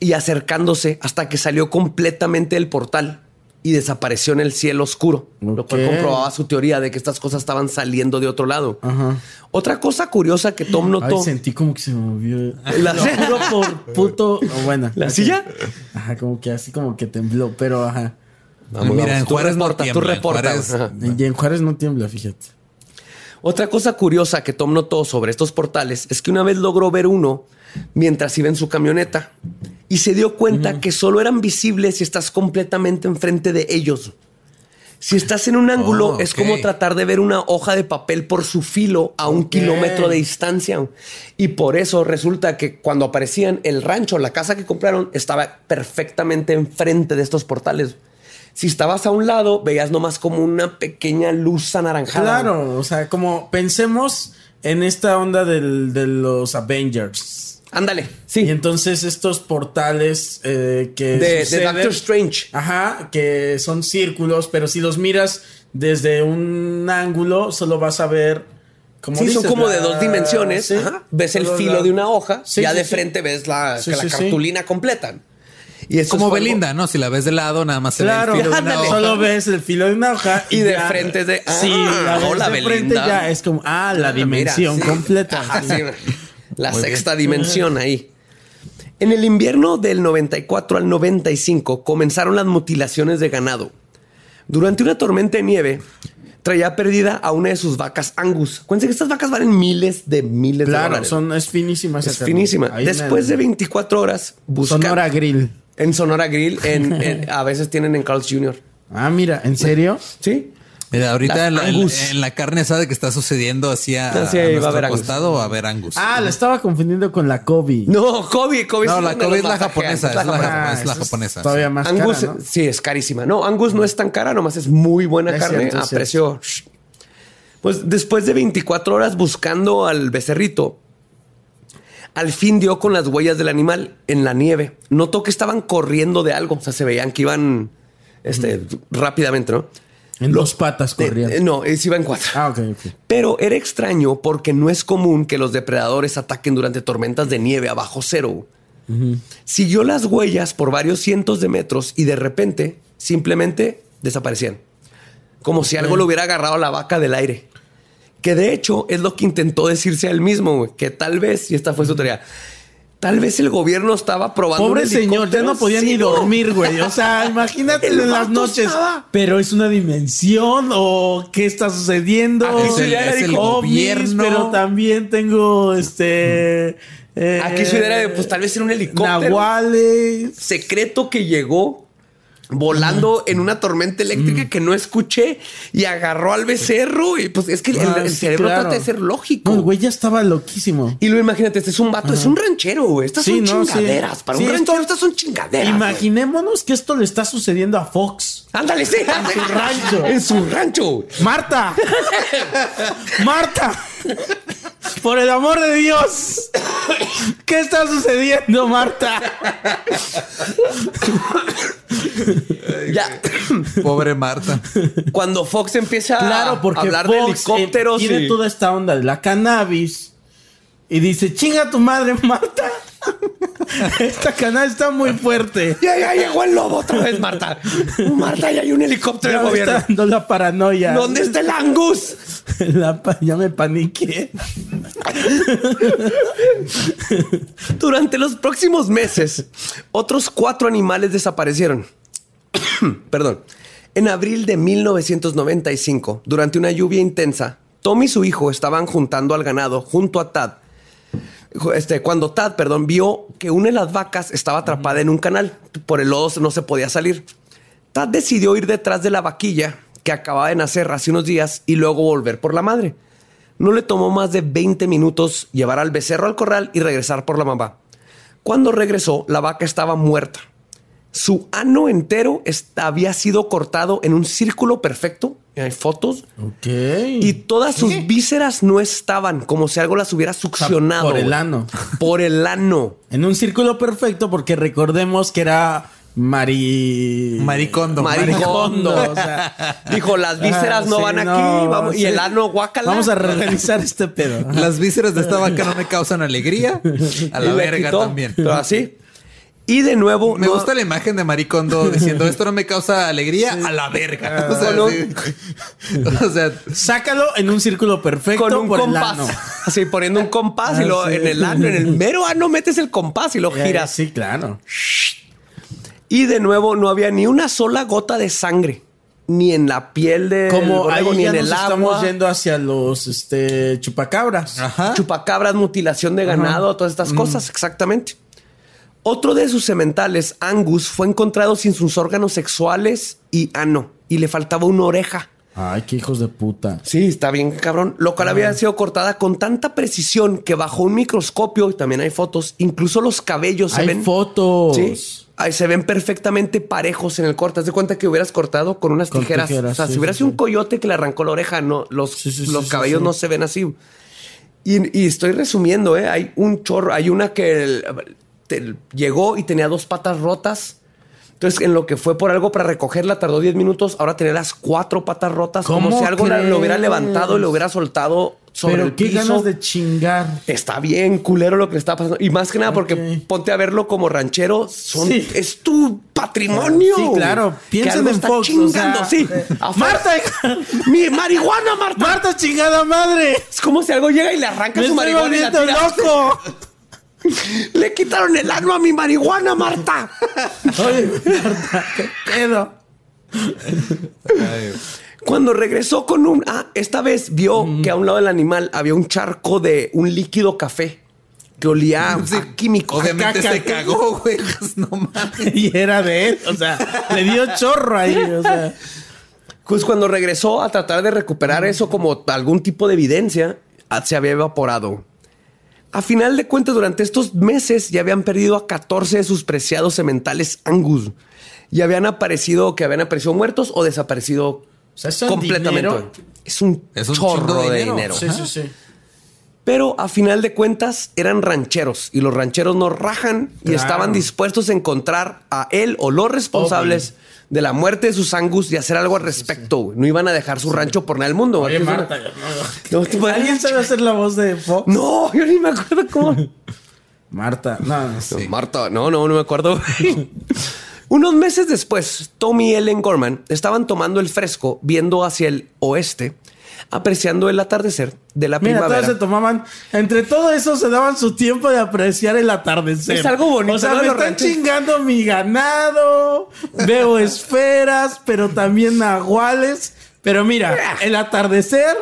y acercándose hasta que salió completamente del portal y desapareció en el cielo oscuro, lo cual comprobaba su teoría de que estas cosas estaban saliendo de otro lado. Otra cosa curiosa que Tom Ay, notó. sentí como que se movió. La- juro por puto. bueno. ¿La silla? Ajá, como que así como que tembló, pero ajá. Vamos, Mira, vamos, en tú Juárez no tú tiembla, en reporta. Juárez- Ajá. Y en Juárez no tiembla, fíjate. Otra cosa curiosa que Tom notó sobre estos portales es que una vez logró ver uno mientras iba en su camioneta y se dio cuenta que solo eran visibles si estás completamente enfrente de ellos. Si estás en un ángulo, Oh, es como tratar de ver una hoja de papel por su filo a un kilómetro de distancia. Y por eso resulta que cuando aparecían, el rancho, la casa que compraron, estaba perfectamente enfrente de estos portales. Si estabas a un lado, veías nomás como una pequeña luz anaranjada. Claro, o sea, como pensemos en esta onda del- de los Avengers. Ándale, sí. Y entonces estos portales eh, que. de, de suceden- Doctor Strange. Ajá, que son círculos, pero si los miras desde un ángulo, solo vas a ver. Como Sí, son como de dos dimensiones. sí, Ajá. Ves el filo la- de una hoja, Sí, ya sí, de sí. frente ves la, la sí, sí. cartulina completa. Y eso Como algo- Belinda, ¿no? Si la ves de lado, nada más se Claro, ve el filo de una ándale. hoja. solo ves el filo de una hoja Y de frente es de, sí, ah, la hola, de frente Belinda. ya es como ah la dimensión mira, sí. completa. Ajá, La sexta dimensión ahí. En el invierno del 94 al 95 comenzaron las mutilaciones de ganado. Durante una tormenta de nieve, traía perdida a una de sus vacas Angus. Cuéntense que estas vacas valen miles de miles de Claro, dólares. son es finísima es finísima. Después de 24 horas, buscando Sonora Grill. en Sonora Grill, en, en- a veces tienen en Carl's Jr. Ah, mira, ¿en serio? Sí. Mira, ahorita en la, en- Angus. en la carne asada que está sucediendo así a, Ah, sí, a va a haber costado va a haber Angus. Ah, la estaba confundiendo con la Kobe. No, Kobe, Kobe. No, la Kobe es la japonesa, es la japonesa. es la esa japonesa, Todavía más Angus, cara, ¿no? sí, es carísima. No, Angus no es tan cara, nomás es muy buena Es carne cierto, a precio. Pues después de 24 horas buscando al becerrito, al fin dio con las huellas del animal en la nieve. Notó que estaban corriendo de algo, o sea, se veían que iban este, rápidamente, ¿no? En dos patas corrían. eh, no, sí iba en cuatro. Ah, ok, ok. Pero era extraño porque no es común que los depredadores ataquen durante tormentas de nieve a bajo cero. Siguió las huellas por varios cientos de metros y de repente simplemente desaparecían. Como si algo le hubiera agarrado a la vaca del aire. Que de hecho es lo que intentó decirse a él mismo, que tal vez, y esta fue su teoría, tal vez el gobierno estaba probando. Pobre un señor, ya no podía Sí, ni dormir, güey. O sea, imagínate en las noches. estaba- Pero es una dimensión o qué está sucediendo. Aquí su Es el- idea es el Ovnis, gobierno. Pero también tengo este. eh, Aquí su idea era de, pues tal vez era un helicóptero. Nahuales. secreto que llegó volando en una tormenta eléctrica que no escuché y agarró al becerro. Y pues es que el- Ah, el, sí, cerebro claro. trata de ser lógico. No, el güey ya estaba loquísimo. y luego imagínate, este es un vato, es un ranchero, güey. Estas Sí, son no, sí. chingaderas. Para un ranchero, esto- estas son chingaderas. güey. Imaginémonos que esto le está sucediendo a Fox. Ándale, sí. En su rancho. En su rancho. Marta. Marta. Por el amor de Dios. ¿Qué está sucediendo, Marta? Ya. Pobre Marta. Cuando Fox empieza Claro, a hablar de Fox, eh, helicópteros tiene y- toda esta onda de la cannabis y dice, chinga tu madre, Marta. Esta cannabis está muy fuerte. Ya, ya llegó el lobo otra vez, Marta. Marta, ya hay un helicóptero del gobierno. está dando la paranoia. ¿Dónde está el Angus? La pa- ya me paniqué. Durante los próximos meses, otros cuatro animales desaparecieron. Perdón. En abril de 1995, durante una lluvia intensa, Tommy y su hijo estaban juntando al ganado junto a Tad. Este, cuando Tad, perdón, vio que una de las vacas estaba atrapada en un canal. Por el lodo no se podía salir. Tad decidió ir detrás de la vaquilla que acababa de nacer hace unos días y luego volver por la madre. No le tomó más de 20 minutos llevar al becerro al corral y regresar por la mamá. Cuando regresó, la vaca estaba muerta. Su ano entero había sido cortado en un círculo perfecto. Hay fotos. Ok. Y todas sus vísceras no estaban, como si algo las hubiera succionado. por el ano. Por el ano. En un círculo perfecto, porque recordemos que era Mari. Maricondo. Maricondo. o sea. Dijo, las vísceras Ah, no sí, van aquí. no, vamos- Y sí. el ano, guácala. Vamos a reorganizar este pedo. Las vísceras de esta vaca no me causan alegría. A Y la verga quitó, también. Pero así. Y de nuevo. Me no- gusta la imagen de Maricondo diciendo esto no me causa alegría a la verga. O sea, Con un- sí. O sea, Sácalo en un círculo perfecto con un por el compás. ano. Así poniendo un compás y Ah, luego sí. en el ano, en el mero ano metes el compás y lo giras. Sí, claro. Y de nuevo no había ni una sola gota de sangre. Ni en la piel de Como ahí ni ya en nos el estamos agua. yendo hacia los este, chupacabras. ajá. Chupacabras, mutilación de ganado, todas estas cosas, exactamente. Otro de sus sementales, Angus, fue encontrado sin sus órganos sexuales y ano. Y le faltaba una oreja. Ay, qué hijos de puta. Sí, está bien, cabrón. Lo cual había sido cortada con tanta precisión que bajo un microscopio, y también hay fotos, incluso los cabellos se Hay ven. fotos. Sí. Ahí se ven perfectamente parejos en el corte. Haz de cuenta que hubieras cortado con unas Con tijeras. tijeras, o sea, sí, si hubiera sido sí. un coyote que le arrancó la oreja, no, los, los cabellos no se ven así. Y, y estoy resumiendo, ¿eh? Hay un chorro. Hay una que el- te- llegó y tenía dos patas rotas. Entonces, en lo que fue por algo para recogerla, tardó 10 minutos. Ahora tenía las cuatro patas rotas. Como ¿Cómo si algo la- lo hubiera crees? levantado y lo hubiera soltado sobre Pero el qué piso. ganas de chingar. Está bien culero lo que le está pasando. Y más que nada porque ponte a verlo como ranchero. Son, Sí. Es tu patrimonio. Sí, claro. Piensen en está Fox. o chingando, sea, sí. eh. Marta, Mi marihuana, Marta. Marta, chingada madre. Es como si algo llega y le arranca Me su marihuana y la tira. loco. Le quitaron el ano a mi marihuana, Marta. Oye, Marta, qué pedo. Cuando regresó con un... Ah, esta vez vio que a un lado del animal había un charco de un líquido café que olía Sí, a químico. Obviamente caca. se cagó, güey. Pues, no mames. Y era de él. O sea, le dio chorro ahí. O sea, Pues cuando regresó a tratar de recuperar eso como algún tipo de evidencia, ah, se había evaporado. A final de cuentas, durante estos meses ya habían perdido a 14 de sus preciados sementales Angus. Y habían aparecido, que habían aparecido muertos o desaparecido O sea, ¿eso en completamente. dinero? Es un, Es un chorro de dinero. dinero. sí, sí, sí. Pero a final de cuentas eran rancheros y los rancheros no rajan y estaban dispuestos a encontrar a él o los responsables de la muerte de sus angus y hacer algo al respecto. güey. No iban a dejar su rancho por nada del mundo. Oye. Marta, no. No, ¿Alguien sabe hacer la voz de Fox? No, yo ni me acuerdo cómo. Marta, no, no sé. Marta, no, no, no me acuerdo. Unos meses después, Tommy y Ellen Gorman estaban tomando el fresco, viendo hacia el oeste, apreciando el atardecer de la Mira, todos primavera. se tomaban, entre todo eso se daban su tiempo de apreciar el atardecer. Es algo bonito, O sea, ¿no? me están chingando mi ganado, veo esferas, pero también nahuales. Pero mira, el atardecer,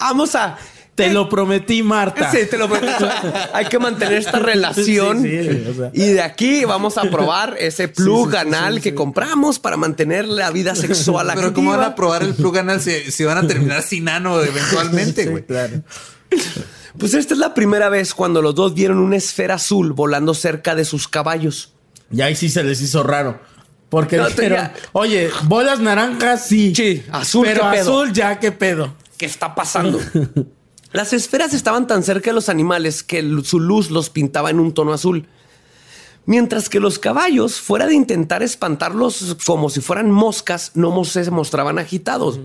Vamos a. te lo prometí, Marta. Sí, te lo prometo. Hay que mantener esta relación. Sí, sí, o sea. Y de aquí vamos a probar ese plug Sí, sí, sí, anal sí, que sí. compramos para mantener la vida sexual Pero ¿cómo van activa. a probar el plug anal si, si van a terminar sin ano eventualmente, Sí, güey? claro. Pues esta es la primera vez cuando los dos vieron una esfera azul volando cerca de sus caballos. Y ahí sí se les hizo raro. Porque No, dijeron, tenía- oye, bolas naranjas sí. Sí, azul, Pero ¿qué pedo? azul ya, qué pedo. ¿Qué está pasando? Las esferas estaban tan cerca de los animales que su luz los pintaba en un tono azul. Mientras que los caballos, fuera de intentar espantarlos como si fueran moscas, no se mostraban agitados.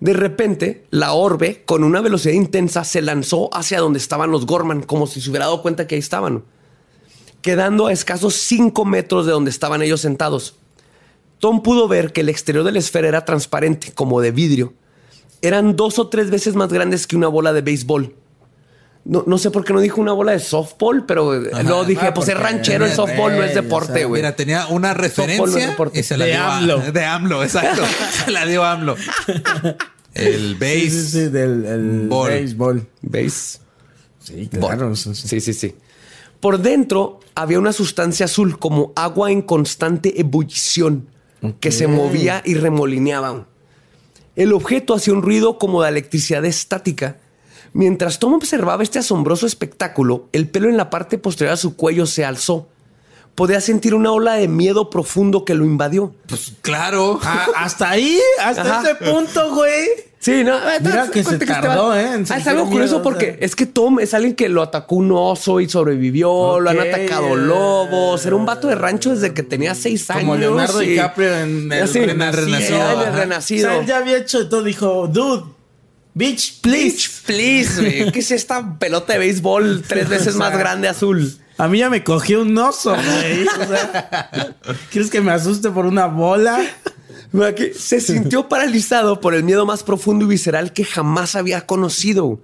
De repente, la orbe, con una velocidad intensa, se lanzó hacia donde estaban los Gorman, como si se hubiera dado cuenta que ahí estaban, quedando a escasos cinco metros de donde estaban ellos sentados. Tom pudo ver que el exterior de la esfera era transparente, como de vidrio. Eran dos o tres veces más grandes que una bola de béisbol. No, no sé por qué no dijo una bola de softball, pero Ajá. no dije, Ah, pues es ranchero, el softball no es Güey, deporte, o sea, güey. Mira, tenía una Softball no es referencia deporte. y se la De dio a- AMLO. de AMLO, exacto. se la dio AMLO. El base. Sí, sí, sí, del el Ball. béisbol. ¿Veis? Sí, claro. eso sí. Sí, sí, sí. Por dentro había una sustancia azul como agua en constante ebullición que se movía y remolineaba. El objeto hacía un ruido como de electricidad estática. Mientras Tom observaba este asombroso espectáculo, el pelo en la parte posterior de su cuello se alzó. Podía sentir una ola de miedo profundo que lo invadió. Pues claro. Ah, hasta ahí, hasta Ajá. ese punto, güey. Sí, no. Mira que se tardó, ¿eh? en Ah, es algo miedo, curioso o sea. porque es que Tom es alguien que lo atacó un oso y sobrevivió, lo han atacado lobos, era un vato de rancho desde que tenía seis años. Como Leonardo y- DiCaprio en el Así, Renacido. sí, en el. Renacido. O sea, él ya había hecho todo. Dijo, dude, bitch, please. Bitch, please, güey. ¿Qué es esta pelota de béisbol tres veces más grande azul? A mí ya me cogió un oso, güey. O sea, ¿quieres que me asuste por una bola? Se sintió paralizado por el miedo más profundo y visceral que jamás había conocido.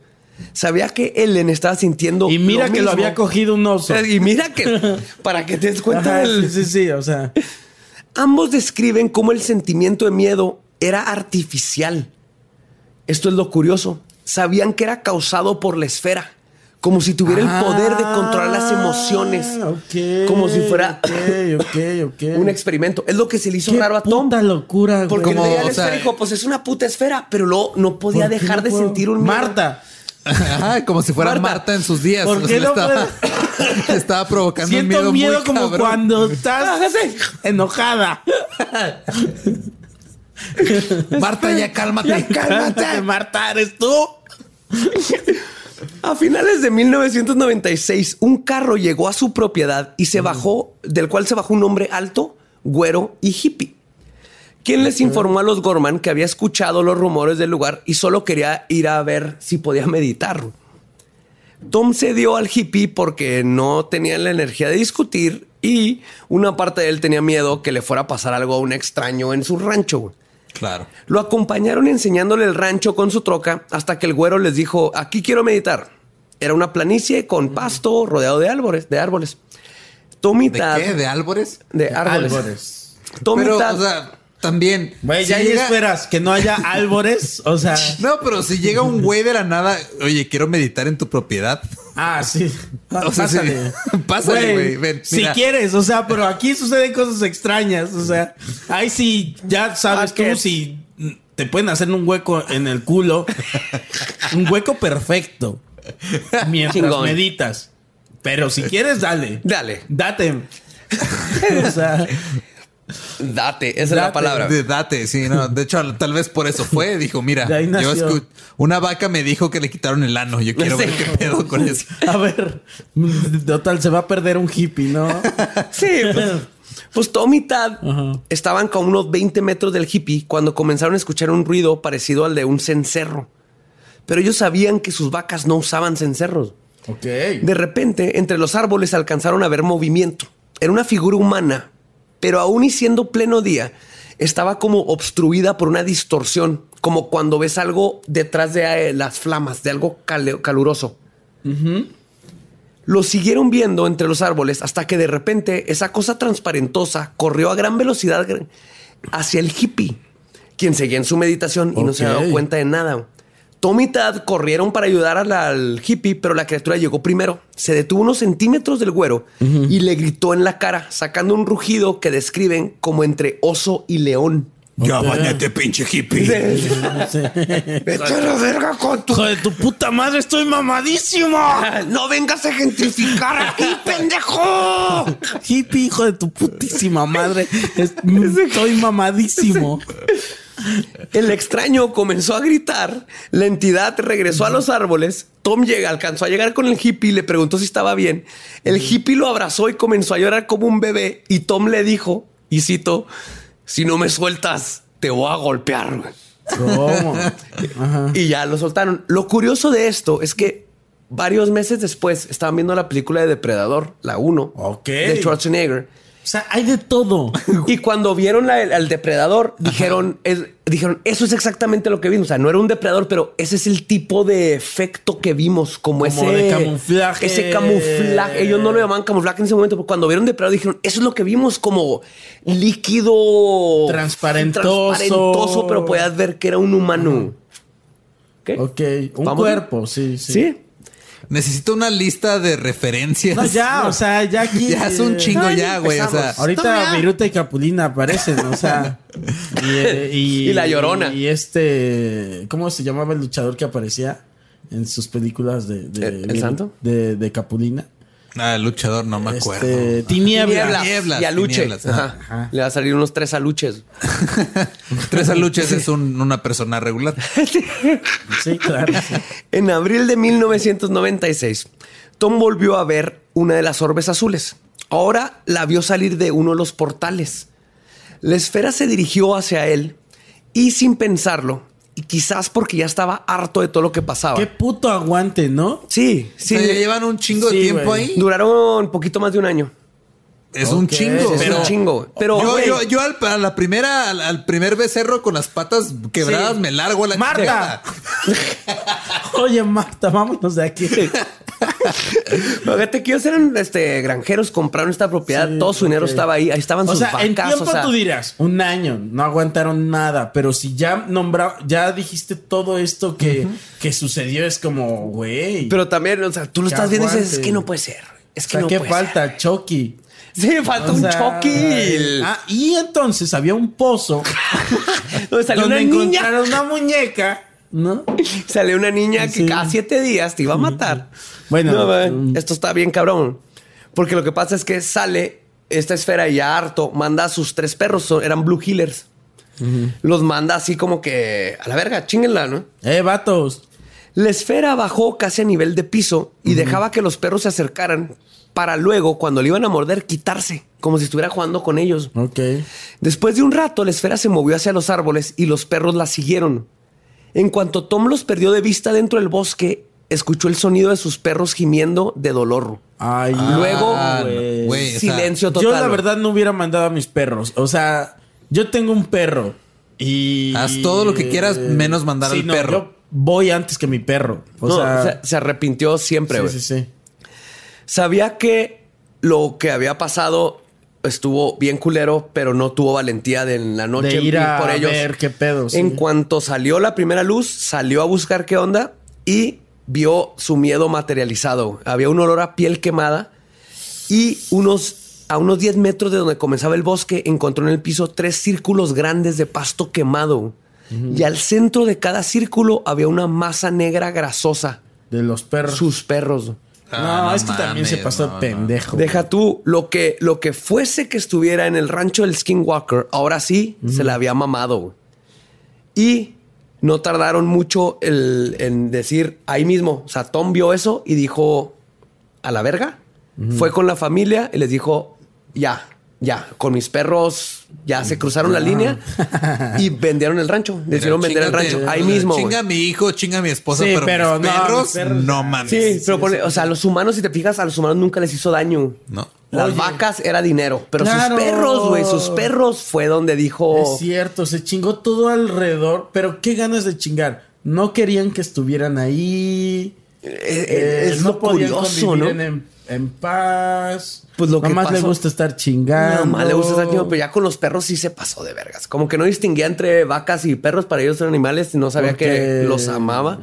Sabía que Ellen estaba sintiendo. Y mira que lo había cogido un oso. Y mira que, para que te des cuenta Ajá, sí, sí, o sea. Ambos describen cómo el sentimiento de miedo era artificial. Esto es lo curioso. Sabían que era causado por la esfera, como si tuviera el poder de controlar las emociones, Ah, ok, como si fuera Ok, ok, ok. un experimento. Es lo que se le hizo Qué raro a Tom. puta locura, güey. Porque Como, la o sea, dijo, pues es una puta esfera, pero luego no podía ¿Por qué dejar no de puedo? sentir un miedo. Marta, Ajá, como si fuera Marta, Marta, en sus días. ¿por qué le no estaba, le estaba provocando un siento miedo, miedo, muy como cabrón. cuando estás Ah, enojada. Marta, ya cálmate. Ya cálmate. Marta, ¿eres tú? A finales de 1996, un carro llegó a su propiedad y se bajó, del cual se bajó un hombre alto, güero y hippie. Quien les informó a los Gorman que había escuchado los rumores del lugar y solo quería ir a ver si podía meditar. Tom cedió al hippie porque no tenía la energía de discutir y una parte de él tenía miedo que le fuera a pasar algo a un extraño en su rancho. Claro. Lo acompañaron enseñándole el rancho con su troca hasta que el güero les dijo, aquí quiero meditar. Era una planicie con pasto rodeado de árboles. De árboles. Tommy ¿De qué? ¿De árboles? De árboles. Álvarez. Tommy Pero, Tad- o sea, también. Güey, si ya ahí llega- esperas que no haya álvarez. O sea. No, pero si llega un güey de la nada, oye, quiero meditar en tu propiedad. Ah, sí. O sea, sí. Pásale, güey, ven, Si mira. quieres, o sea, pero aquí suceden cosas extrañas. O sea, ahí sí, ya sabes Ah, tú ¿qué? si te pueden hacer un hueco en el culo. un hueco perfecto. Mientras Chingón. meditas. Pero si quieres, dale. Dale. Date. o sea, Date, esa es la palabra. De- date, sí, no. De hecho, tal vez por eso fue. Dijo, mira, yo una vaca me dijo que le quitaron el ano. Yo quiero Sí. ver qué pedo con eso. a ver, total, se va a perder un hippie, ¿no? Sí, pues, pues Tom y Tad estaban como unos 20 metros del hippie cuando comenzaron a escuchar un ruido parecido al de un cencerro. Pero ellos sabían que sus vacas no usaban cencerros. Ok. De repente, entre los árboles alcanzaron a ver movimiento. Era una figura humana, pero aún y siendo pleno día, estaba como obstruida por una distorsión, como cuando ves algo detrás de eh, las flamas, de algo caluroso. Lo siguieron viendo entre los árboles hasta que de repente esa cosa transparentosa corrió a gran velocidad hacia el hippie, quien seguía en su meditación y no se había dado cuenta de nada. Tom y Tad corrieron para ayudar al, al hippie, pero la criatura llegó primero. Se detuvo unos centímetros del güero y le gritó en la cara, sacando un rugido que describen como entre oso y león. Ya bañate, pinche hippie. ¡Vete a la verga con tu... Hijo de tu puta madre, estoy mamadísimo. ¡No vengas a gentrificar aquí, pendejo! Hippie, hijo de tu putísima madre. Es- estoy mamadísimo. El extraño comenzó a gritar, la entidad regresó a los árboles, Tom llega, alcanzó a llegar con el hippie y le preguntó si estaba bien. El hippie lo abrazó y comenzó a llorar como un bebé y Tom le dijo, y cito, si no me sueltas, te voy a golpear. güey". ¿Cómo? Ajá. Y ya lo soltaron. Lo curioso de esto es que varios meses después estaban viendo la película de Depredador, la 1, Ok. de Schwarzenegger. O sea, hay de todo. Y cuando vieron la- al depredador, dijeron, es- dijeron, eso es exactamente lo que vimos. O sea, no era un depredador, pero ese es el tipo de efecto que vimos, como, Como ese de camuflaje. Ese camuflaje. Ellos no lo llamaban camuflaje en ese momento, pero cuando vieron depredador dijeron, eso es lo que vimos, como líquido Transparentoso. transparentoso, pero podías ver que era un humano. Ok, un ¿Vamos? cuerpo, sí, sí. ¿Sí? Necesito una lista de referencias. No, ya, o sea, ya aquí. Ya es un chingo no, ya güey. O sea. Ahorita Viruta y Capulina aparecen, o sea. Y, eh, y- Y La Llorona. Y este. ¿Cómo se llamaba el luchador que aparecía en sus películas de. de ¿El- el santo? De, de Capulina. Ah, luchador, no me Este, acuerdo. Tinieblas. Tinieblas. Tinieblas, y aluche. tinieblas, Ajá. ajá. Le va a salir unos tres aluches. Tres aluches es un- una persona regular. Sí, claro. sí. En abril de 1996, Tom volvió a ver una de las orbes azules. Ahora la vio salir de uno de los portales. La esfera se dirigió hacia él y sin pensarlo, y quizás porque ya estaba harto de todo lo que pasaba. Qué puto aguante, ¿no? Sí, sí. O sea, ya llevan un chingo de Sí, tiempo güey. ahí. Duraron poquito más de un año. Es un Ok, chingo. Es pero- un chingo. Pero yo, güey, yo, yo al, a la primera, al, al primer becerro con las patas quebradas Sí. me largo a la ¡Marta! Oye, Marta, vámonos de aquí. Fíjate que ellos eran este, granjeros, compraron esta propiedad, Sí, todo su dinero estaba ahí, ahí estaban O sus sea, en vacas. tiempo o sea, tú dirás, un año, no aguantaron nada, pero si ya nombrado, ya dijiste todo esto que, que sucedió, es como, güey. Pero también, o sea, tú lo estás viendo y dices, es que no puede ser. Es o que sea, no ¿qué puede falta? Chucky. ser. Sí, falta O un Chucky. Ah, y entonces había un pozo donde una niña. encontraron una muñeca, ¿no? Salió una niña que cada siete días te iba a matar. Bueno, No, mm. esto está bien cabrón. Porque lo que pasa es que sale esta esfera y ya harto, manda a sus tres perros, son- eran Blue Healers. Los manda así como que a la verga, chinguenla, ¿no? Eh, vatos. La esfera bajó casi a nivel de piso y dejaba que los perros se acercaran para luego, cuando le iban a morder, quitarse, como si estuviera jugando con ellos. Ok. Después de un rato, la esfera se movió hacia los árboles y los perros la siguieron. En cuanto Tom los perdió de vista dentro del bosque, escuchó el sonido de sus perros gimiendo de dolor. Ay, Luego, Ah, güey. güey, o sea, Silencio total. Yo la verdad no hubiera mandado a mis perros. O sea, yo tengo un perro y... Haz todo lo que quieras, menos mandar al no, perro. Yo voy antes que mi perro. O No, sea, se, se arrepintió siempre. sí, güey. sí, sí. Sabía que lo que había pasado estuvo bien culero, pero no tuvo valentía de en la noche De ir a por ellos. ver qué pedo. sí. En cuanto salió la primera luz, salió a buscar qué onda y vio su miedo materializado. Había un olor a piel quemada y unos, a unos 10 metros de donde comenzaba el bosque encontró en el piso tres círculos grandes de pasto quemado. Y al centro de cada círculo había una masa negra grasosa. De los perros. Sus perros. No, Ah, no es que también se pasó no, de pendejo. Deja tú lo que, lo que fuese que estuviera en el rancho del Skinwalker, ahora sí se la había mamado. güey. Y no tardaron mucho el- en decir ahí mismo. O sea, Tom vio eso y dijo a la verga. Fue con la familia y les dijo ya, ya, con mis perros ya se cruzaron la línea y vendieron el rancho. Decidieron vender el rancho ahí mismo. Chinga a mi hijo, chinga a mi esposa, Sí, pero, pero mis no, perros, no mames. Sí, pero pone- o sea, los humanos, si te fijas, a los humanos nunca les hizo daño. No. Las Oye. vacas era dinero, pero Claro. sus perros, güey, sus perros fue donde dijo. Es cierto, se chingó todo alrededor, pero qué ganas de chingar. No querían que estuvieran ahí. Eh, eh, es no lo podían curioso, convivir ¿no? en, en paz. Pues lo que más le pasó- gusta estar chingando. Nada más le gusta estar chido, pero ya con los perros sí se pasó de vergas. Como que no distinguía entre vacas y perros, para ellos eran animales y no sabía Porque- que los amaba.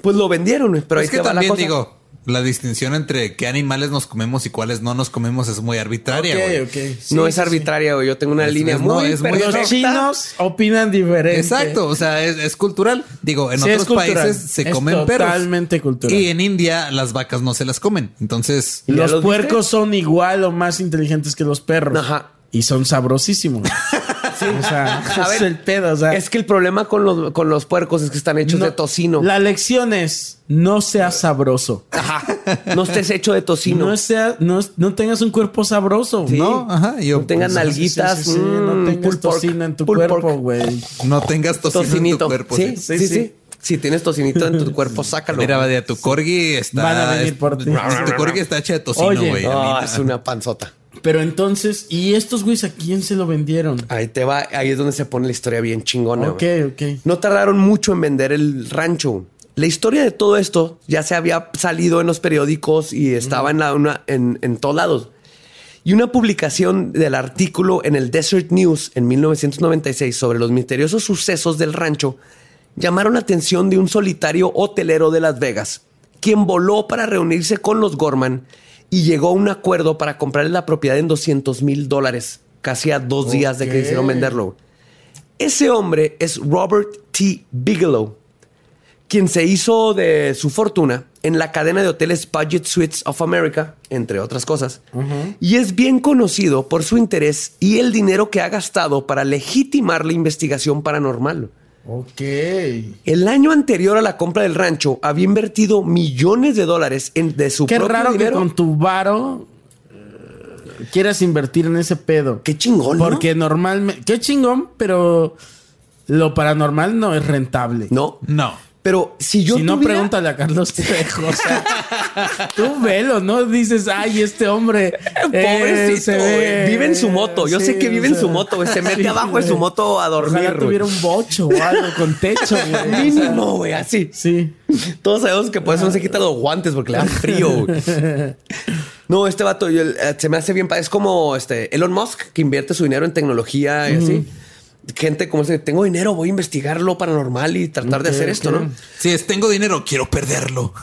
Pues lo vendieron, pero ahí es que te va la también cosa. digo, la distinción entre qué animales nos comemos y cuáles no nos comemos es muy arbitraria. Sí, no sí, es arbitraria, güey. Yo tengo una Es- línea es- no, muy es muy-. Los chinos opinan diferente. Exacto, o sea, es, es cultural. Digo, en Sí, otros países se Es comen perros. totalmente cultural. Y en India las vacas no se las comen. Entonces, ¿Y ya Los los puercos son igual o más inteligentes que los perros. Ajá. Y son sabrosísimos. O sea, A ver, es el pedo. O sea, Es que el problema con los, con los puercos es que están hechos no- de tocino. La lección es: no seas sabroso. Ajá. No estés hecho de tocino. No, sea, no, no tengas un cuerpo sabroso. Sí. no, ajá, yo No sí, nalguitas. sí, sí, sí, no tengas tocino en tu cuerpo, güey. no tengas tocino en tu Tocinito. cuerpo. sí, sí. sí, sí, Si tienes tocinito en tu cuerpo, sácalo. Mira, Badia, tu corgi está. Van a venir por ti. Tu corgi está hecha de tocino, güey. No. es una panzota. Pero entonces, ¿y estos güeyes a quién se lo vendieron? Ahí te va, ahí es donde se pone la historia bien chingona. Ok, ok. No tardaron mucho en vender el rancho. La historia de todo esto ya se había salido en los periódicos y estaba en, la- una- en, en todos lados. Y una publicación del artículo en el Desert News en 1996 sobre los misteriosos sucesos del rancho llamaron la atención de un solitario hotelero de Las Vegas, quien voló para reunirse con los Gorman y llegó a un acuerdo para comprarle la propiedad en 200 mil dólares, casi a dos días de que Ok. hicieron venderlo. Ese hombre es Robert T. Bigelow, quien se hizo de su fortuna en la cadena de hoteles Budget Suites of America, entre otras cosas, y es bien conocido por su interés y el dinero que ha gastado para legitimar la investigación paranormal. Ok. El año anterior a la compra del rancho había invertido millones de dólares en, de su Qué propio raro dinero. que con tu varo eh, quieras invertir en ese pedo. Qué chingón, ¿no? Porque normalmente... Qué chingón, pero lo paranormal no es rentable. No, No. Pero si yo si no, pregúntale a Carlos Trejo. O sea, tú velo, ¿no? Dices, ay, este hombre. eh, Pobrecito, se ve- güey. Vive en su moto. Yo Sí, sé que vive en su moto, güey. Se mete sí, abajo de su moto a dormir, Ojalá güey. tuviera un bocho o algo con techo, güey. Mínimo, güey, así. Sí. Todos sabemos que por eso no se quita los guantes porque le da frío. güey. No, este vato yo, eh, se me hace bien. Es como este Elon Musk que invierte su dinero en tecnología y así. Gente como ese, tengo dinero, voy a investigar lo paranormal y tratar de hacer esto. ¿no? Si es tengo dinero, quiero perderlo.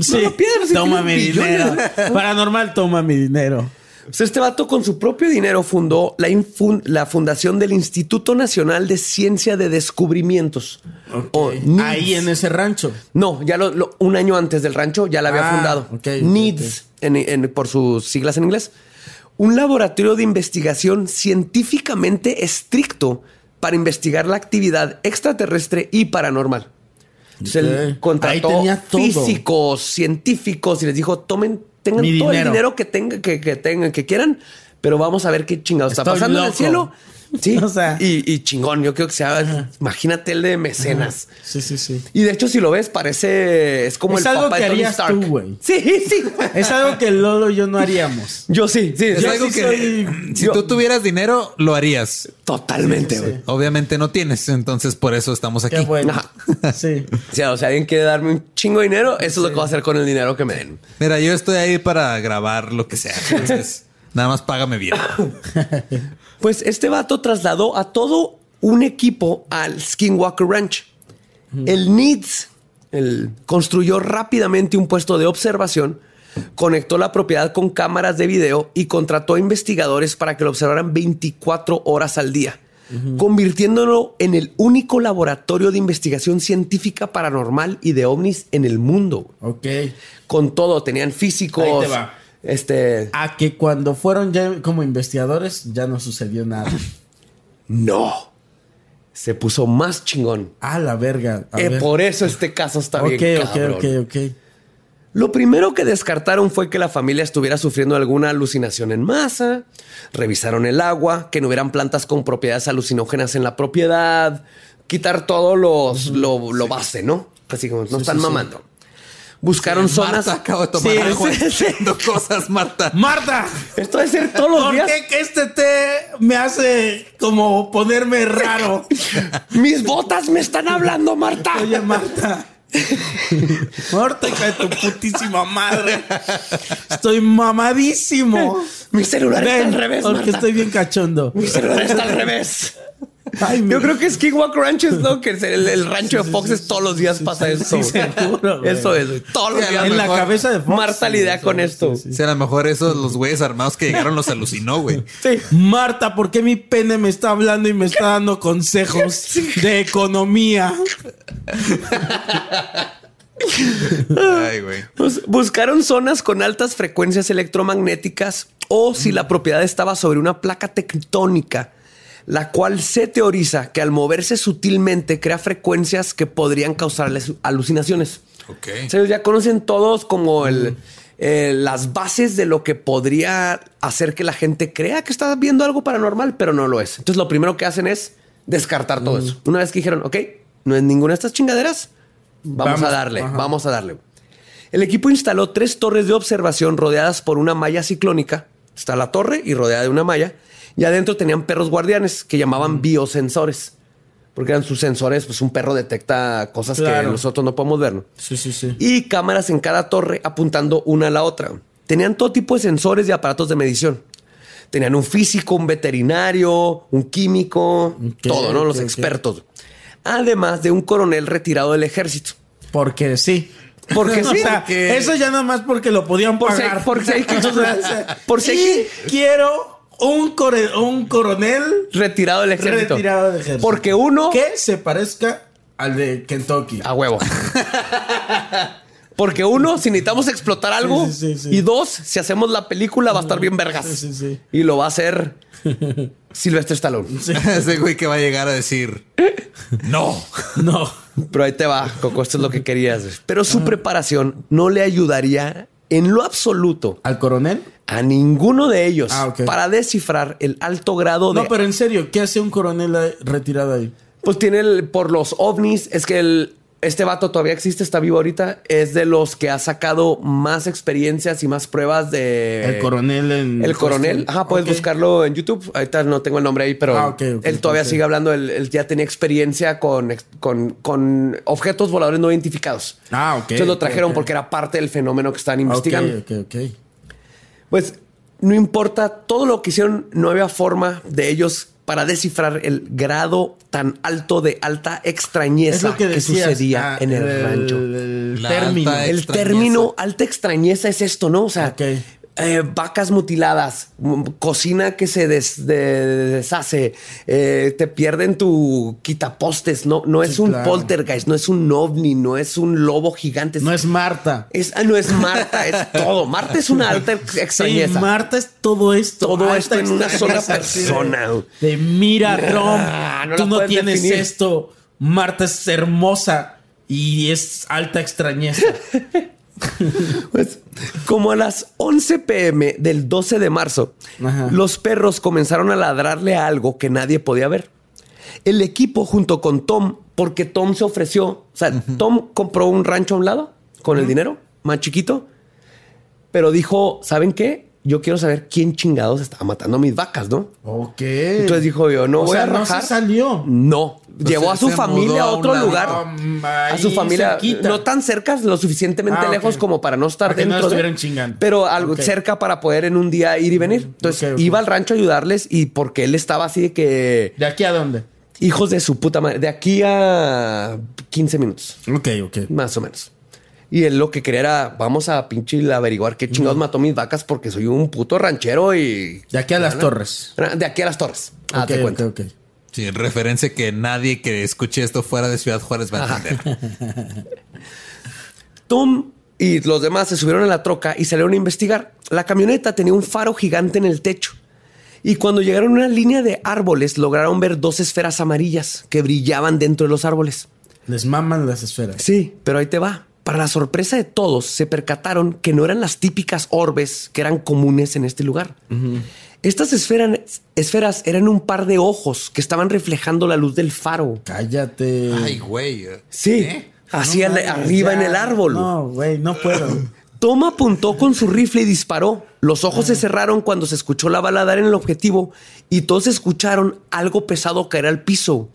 Sí. lo pierdas, si toma mi dinero. Paranormal, toma mi dinero. O sea, este vato con su propio dinero fundó la, infun- la fundación del Instituto Nacional de Ciencia de Descubrimientos. o. Ahí en ese rancho. No, ya lo, lo- un año antes del rancho ya la había Ah, fundado. NIDS, en- en- por sus siglas en inglés. Un laboratorio de investigación científicamente estricto para investigar la actividad extraterrestre y paranormal. Entonces, él contrató físicos, científicos y les dijo, tomen, tengan Mi todo el dinero. que tengan, que, que tengan, que quieran, pero vamos a ver qué chingados está pasando en el cielo. Sí, O sea. y, y chingón, yo creo que sea, imagínate el de mecenas. Sí, sí, sí. Y de hecho, si lo ves, parece. Es como Es el algo papá que de Tony harías Stark. tú, güey. Sí, sí. Es algo que Lolo y yo no haríamos. Yo sí, sí. Es Yo algo sí que soy- si yo- tú tuvieras dinero, lo harías. Totalmente, Sí, sí, güey. sí. Obviamente no tienes, entonces por eso estamos aquí. Qué bueno. Ajá. Sí. O sea, o sea, alguien quiere darme un chingo de dinero, eso es lo que voy a hacer con el dinero que me den. Mira, yo estoy ahí para grabar lo que sea. Entonces, nada más págame bien. Pues este vato trasladó a todo un equipo al Skinwalker Ranch. El NIDS el, construyó rápidamente un puesto de observación, conectó la propiedad con cámaras de video y contrató investigadores para que lo observaran 24 horas al día, convirtiéndolo en el único laboratorio de investigación científica paranormal y de ovnis en el mundo. Ok. Con todo, tenían físicos, Ahí te va. Este, A que cuando fueron ya como investigadores ya no sucedió nada. no, se puso más chingón. A la verga. A Eh, ver. por eso este caso está bien. ok, cabrón. ok, ok. Lo primero que descartaron fue que la familia estuviera sufriendo alguna alucinación en masa. Revisaron el agua, que no hubieran plantas con propiedades alucinógenas en la propiedad. Quitar todo los, lo, lo base, ¿no? Así como no están sí. mamando. Buscaron zonas. Marta, acabo de tomar Sí, agua sí, sí. diciendo cosas, Marta. Marta, Esto debe ser todos los ¿por días. qué que este té me hace como ponerme raro? Mis botas me están hablando, Marta. Oye, Marta. Marta, hija de tu putísima madre. Estoy mamadísimo. Mi celular está al revés, porque Marta. estoy bien cachondo. Mi celular está al revés. Ay, Yo creo que es Skinwalk Ranch es lo que es el, el rancho de Foxes todos los días pasa esto. sí, seguro. Eso es, güey. Todos los Sí, días. en la cabeza de Fox. Marta lidia Sí, con sí, esto. sí, sí. Si a lo mejor esos los güeyes armados que llegaron los alucinó, güey. Sí. Marta, ¿por qué mi pene me está hablando y me está dando consejos de economía? Ay, güey. Pues, buscaron zonas con altas frecuencias electromagnéticas o si la propiedad estaba sobre una placa tectónica, la cual se teoriza que al moverse sutilmente crea frecuencias que podrían causarles alucinaciones. Ok. O sea, ya conocen todos como el, eh, las bases de lo que podría hacer que la gente crea que está viendo algo paranormal, pero no lo es. Entonces lo primero que hacen es descartar todo eso. Una vez que dijeron, ok, no es ninguna de estas chingaderas, vamos, Vamos, a darle, ajá. vamos a darle. El equipo instaló tres torres de observación rodeadas por una malla ciclónica. Está la torre y rodeada de una malla. Y adentro tenían perros guardianes que llamaban biosensores. Porque eran sus sensores, pues un perro detecta cosas que nosotros no podemos ver. ¿no? Sí, sí, sí. y cámaras en cada torre apuntando una a la otra. Tenían todo tipo de sensores y aparatos de medición. Tenían un físico, un veterinario, un químico, todo, ¿no? Los expertos. además de un coronel retirado del ejército. Porque sí. Porque sí, O sea, porque- eso ya nada más porque lo podían Por si- pagar. por si hay que- por si hay y que- quiero un, core- un coronel retirado del ejército. retirado del ejército. Porque uno que se parezca al de Kentucky. a huevo. Porque uno, si necesitamos explotar algo, sí, sí, sí. y dos, si hacemos la película va a estar bien vergas. Sí, sí, sí. Y lo va a hacer Silvestre Stallone. Ese güey que va a llegar a decir no. No. Pero ahí te va, Coco, esto es lo que querías. Pero Ah. su preparación no le ayudaría en lo absoluto ¿Al coronel? A ninguno de ellos Ah, ok. para descifrar el alto grado de... No, pero en serio, ¿qué hace un coronel retirado ahí? Pues tiene el, por los ovnis, es que el, este vato todavía existe, está vivo ahorita, es de los que ha sacado más experiencias y más pruebas de... El coronel en. El coronel, ajá, puedes Ok. buscarlo en YouTube. Ahorita no tengo el nombre ahí, pero Ah, ok, ok, él todavía ok. sigue hablando. Él, él ya tenía experiencia con, con, con objetos voladores no identificados. Ah, ok. Entonces lo ok, trajeron ok. porque era parte del fenómeno que estaban Ok, investigando. ok, ok. Pues no importa todo lo que hicieron, no había forma de ellos para descifrar el grado tan alto de alta extrañeza Es lo que que, decías. sucedía ah, en el, rancho. El término. alta El extrañeza. término alta extrañeza es esto, ¿no? O sea, Ok. Eh, vacas mutiladas, mm, cocina que se des- de- deshace, eh, te pierden tu quitapostes, no, no es Sí, un claro. poltergeist, no es un ovni, no es un lobo gigante. No es Marta. es, ah, no es Marta, es todo. Marta es una alta Sí, extrañeza. Marta es todo esto. Todo esto en una sola persona. De, mira, Trump, Ah, no tú no tienes definir. esto. Marta es hermosa y es alta extrañeza. Pues, como a las 11 pm del 12 de marzo, Ajá. los perros comenzaron a ladrarle a algo que nadie podía ver. El equipo junto con Tom, porque Tom se ofreció, o sea, Tom compró un rancho a un lado con el dinero, más chiquito, pero dijo, ¿saben qué? Yo quiero saber quién chingados estaba matando a mis vacas, ¿no? ok. Entonces dijo yo, no o voy sea, a no rajar. se salió. No, llevó a su familia a otro lugar. Um, a su familia, cerquita. no tan cerca, lo suficientemente Ah, lejos como para no estar Para que no dentro. de- estuvieran chingando. Pero algo cerca para poder en un día ir y venir. Entonces iba al rancho a ayudarles y porque él estaba así de que ¿De aquí a dónde? hijos de su puta madre, de aquí a 15 minutos, Ok, ok. más o menos. Y él lo que quería era, vamos a pinche averiguar qué chingados mató mis vacas porque soy un puto ranchero y... De aquí a las torres. De aquí a las torres. Ah, ok, te cuento. Sí, en referencia que nadie que escuche esto fuera de Ciudad Juárez va a entender. Tom y los demás se subieron a la troca y salieron a investigar. La camioneta tenía un faro gigante en el techo. Y cuando llegaron a una línea de árboles, lograron ver dos esferas amarillas que brillaban dentro de los árboles. Les maman las esferas. Sí, pero ahí te va. Para la sorpresa de todos, se percataron que no eran las típicas orbes que eran comunes en este lugar. Estas esferas eran un par de ojos que estaban reflejando la luz del faro. Cállate. Ay, güey. Sí, ¿Eh? así arriba ya. en el árbol. No, güey, no puedo. Tom apuntó con su rifle y disparó. Los ojos se cerraron cuando se escuchó la bala dar en el objetivo y todos escucharon algo pesado caer al piso.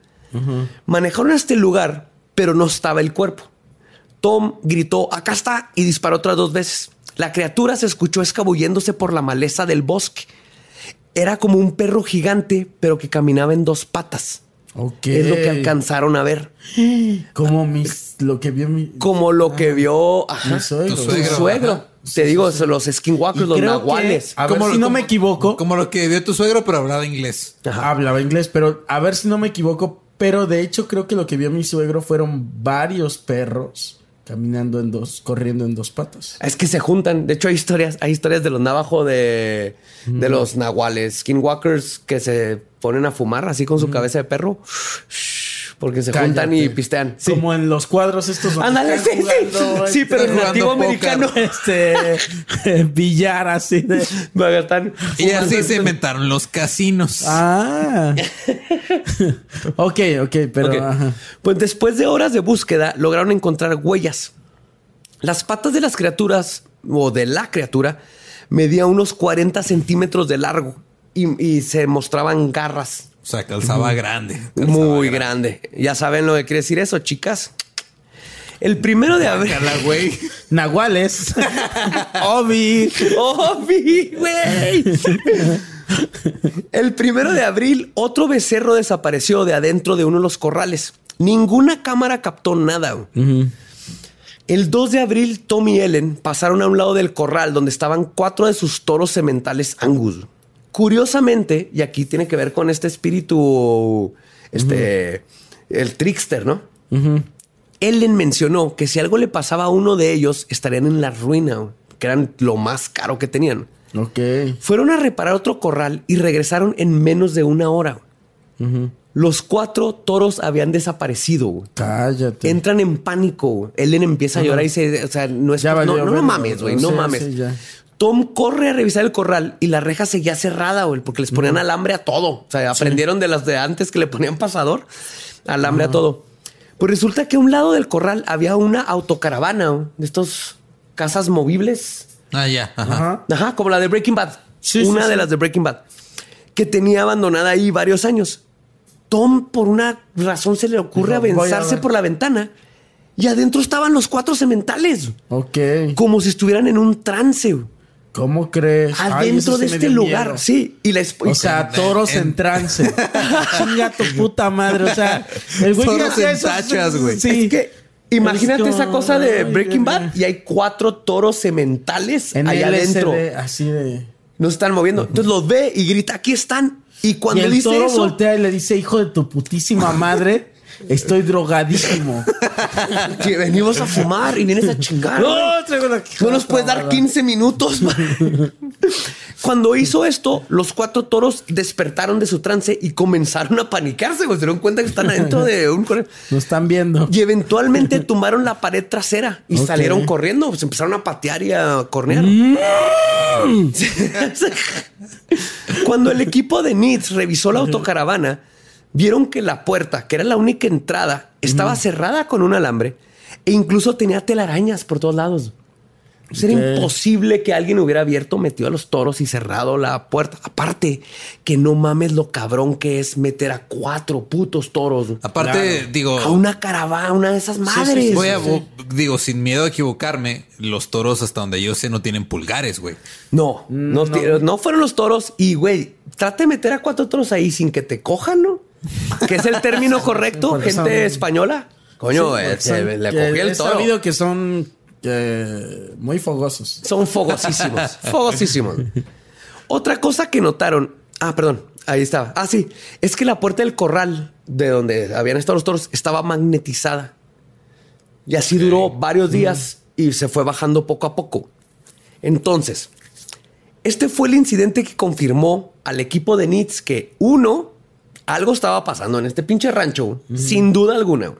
Manejaron a este lugar, pero no estaba el cuerpo. Tom gritó, acá está, y disparó otras dos veces. La criatura se escuchó escabulléndose por la maleza del bosque. Era como un perro gigante, pero que caminaba en dos patas. Ok. Es lo que alcanzaron a ver. Como mis, lo que vio mi. Como lo que vio ajá, Mi suegro. tu Tu suegro, ajá. Te digo, los skinwalkers, los que- nahuales. A ver Como- si no como- me equivoco. Como lo que vio tu suegro, pero hablaba inglés. Hablaba inglés, pero a ver si no me equivoco. Pero de hecho, creo que lo que vio mi suegro fueron varios perros caminando en dos, corriendo en dos patas. Es que se juntan. De hecho, hay historias, hay historias de los navajo de, de los nahuales, skinwalkers que se ponen a fumar así con su cabeza de perro. Porque se juntan y pistean. Sí. Como en los cuadros estos. Ándale, sí, sí. jugando, Sí, pero en nativo americano. Este billar así de. Y así se inventaron los casinos. Ah. ok, ok, pero. Pues después de horas de búsqueda, lograron encontrar huellas. Las patas de las criaturas, o de la criatura, medía unos 40 centímetros de largo y, y se mostraban garras. O sea, calzaba grande. calzaba Muy grande. Ya saben lo que quiere decir eso, chicas. El primero de abril. Güey. Nahuales. Obi. ¡Obi, güey! El primero de abril, otro becerro desapareció de adentro de uno de los corrales. Ninguna cámara captó nada. El 2 de abril, Tom y Ellen pasaron a un lado del corral donde estaban cuatro de sus toros sementales Angus. Curiosamente, y aquí tiene que ver con este espíritu, este, el trickster, ¿no? Ellen mencionó que si algo le pasaba a uno de ellos, estarían en la ruina, que eran lo más caro que tenían. Ok. Fueron a reparar otro corral y regresaron en menos de una hora. Los cuatro toros habían desaparecido. Cállate. Entran en pánico. Ellen empieza a llorar y dice, o sea, no es Ya no, no, mames, güey, no mames. sí. Tom corre a revisar el corral y la reja seguía cerrada, güey, porque les ponían alambre a todo. O sea, aprendieron de las de antes que le ponían pasador, alambre a todo. Pues resulta que a un lado del corral había una autocaravana güey, de estos casas movibles. Ah, ya. Ajá. Ajá. Ajá, como la de Breaking Bad. Sí, una sí, de sí. las de Breaking Bad. Que tenía abandonada ahí varios años. Tom, por una razón, se le ocurre Dijo, "Voy a avanzarse ver". por la ventana. Y adentro estaban los cuatro sementales. Ok. Como si estuvieran en un trance. güey. ¿Cómo crees? Adentro de este lugar. miedo. Sí. Y la esp- O sea, toros en, en- trance. Chinga tu puta madre. O sea, el güey Toros en tachas, güey. Sí. Es que imagínate Es esa cosa de Breaking Bad y hay cuatro toros sementales En allá adentro. así de. No se están moviendo. Entonces los ve y grita, aquí están. Y cuando y el dice toro eso, voltea y le dice, hijo de tu putísima madre, estoy drogadísimo. que venimos a fumar y vienes a chingar. güey. traigo una- No nos puedes dar 15 minutos. Cuando hizo esto, los cuatro toros despertaron de su trance y comenzaron a panicarse. Se dieron cuenta que están adentro de un corral. Lo están viendo. Y eventualmente tumbaron la pared trasera y salieron corriendo. Se empezaron a patear y a cornear. Cuando el equipo de Nits revisó la autocaravana, vieron que la puerta, que era la única entrada, estaba cerrada con un alambre e incluso tenía telarañas por todos lados. Era imposible que alguien hubiera abierto, metido a los toros y cerrado la puerta. Aparte, que no mames lo cabrón que es meter a cuatro putos toros Aparte, digo, a una caravana, una de esas madres. voy a, digo, sin miedo a equivocarme, los toros, hasta donde yo sé, no tienen pulgares, güey. No, no, ti- no fueron los toros. Y, güey, trate de meter a cuatro toros ahí sin que te cojan, ¿no? Que es el término correcto, gente son- española. Coño, Sí, eh, son- le cogí el he toro. sabido que son eh, muy fogosos. Son fogosísimos, fogosísimos. Otra cosa que notaron, ah, perdón, ahí estaba. Ah, sí, es que la puerta del corral de donde habían estado los toros estaba magnetizada. Y así duró varios días y se fue bajando poco a poco. Entonces, este fue el incidente que confirmó al equipo de Nits que uno, algo estaba pasando en este pinche rancho, sin duda alguna.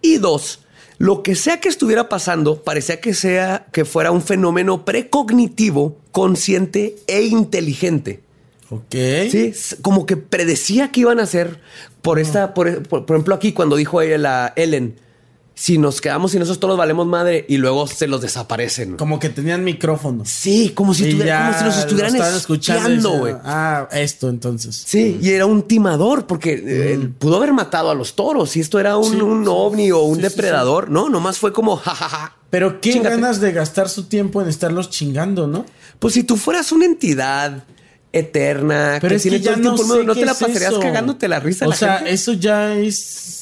Y dos, lo que sea que estuviera pasando, parecía que sea que fuera un fenómeno precognitivo, consciente e inteligente. Ok. Sí, como que predecía que iban a hacer por esta, por, por- por ejemplo, aquí cuando dijo ella la Ellen, si nos quedamos sin esos toros valemos madre y luego se los desaparecen. Como que tenían micrófonos. Sí, como si, estuviera- como si nos estuvieran escuchando güey. Ah, esto entonces. Sí, y era un timador porque eh, él pudo haber matado a los toros. Y esto era un, Sí, un sí, ovni o un depredador. No, nomás fue como jajaja. Pero qué Chíngate. ganas de gastar su tiempo en estarlos chingando, ¿no? Pues si tú fueras una entidad eterna, Pero es que ya no sé no te la pasarías cagándote la risa. O la sea, gente? eso ya es.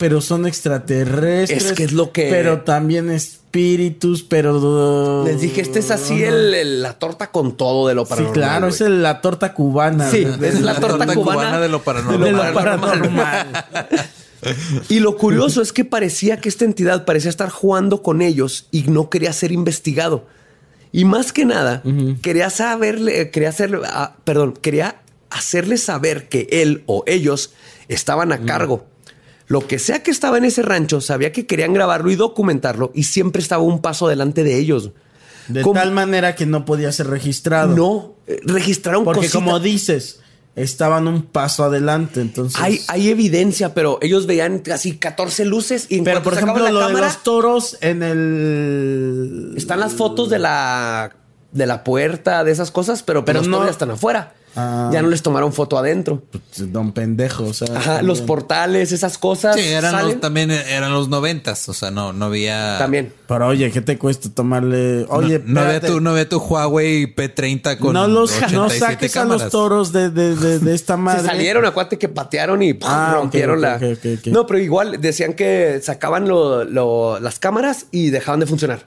Pero son extraterrestres. Es que es lo que- Pero también espíritus, pero. Les dije, este es así el, el- la torta con todo de lo Sí, paranormal. claro, güey. es el- la torta cubana. Sí, es la torta, cubana, de lo de paranormal. lo paranormal. paranormal. Y lo curioso es que parecía que esta entidad parecía estar jugando con ellos y no quería ser investigado. Y más que nada, quería saberle, quería hacerle, ah, perdón, quería hacerle saber que él o ellos estaban a cargo. Lo que sea que estaba en ese rancho, sabía que querían grabarlo y documentarlo y siempre estaba un paso delante de ellos. De Como- tal manera que no podía ser registrado. No, eh, registraron Porque como dices, estaban un paso adelante, entonces. Hay, hay evidencia, pero ellos veían casi 14 luces y en Pero por ejemplo, la lo de los toros en el. están las fotos de la de la puerta, de esas cosas, pero, Pero los no- toros ya están afuera. Ah. Ya no les tomaron foto adentro. Pues, Don pendejo, o sea. Ajá, los portales, esas cosas. Sí, eran los- también eran los noventas. O sea, no, no había. también. Pero oye, ¿qué te cuesta tomarle? Oye, no, no ve tu, no ve tu Huawei P30 con no los no 87 saques a cámaras. los toros de, de, de, de esta madre. Se salieron, acuérdate que patearon y. Ah, rompieron la. No, pero igual decían que sacaban lo- lo- las cámaras y dejaban de funcionar.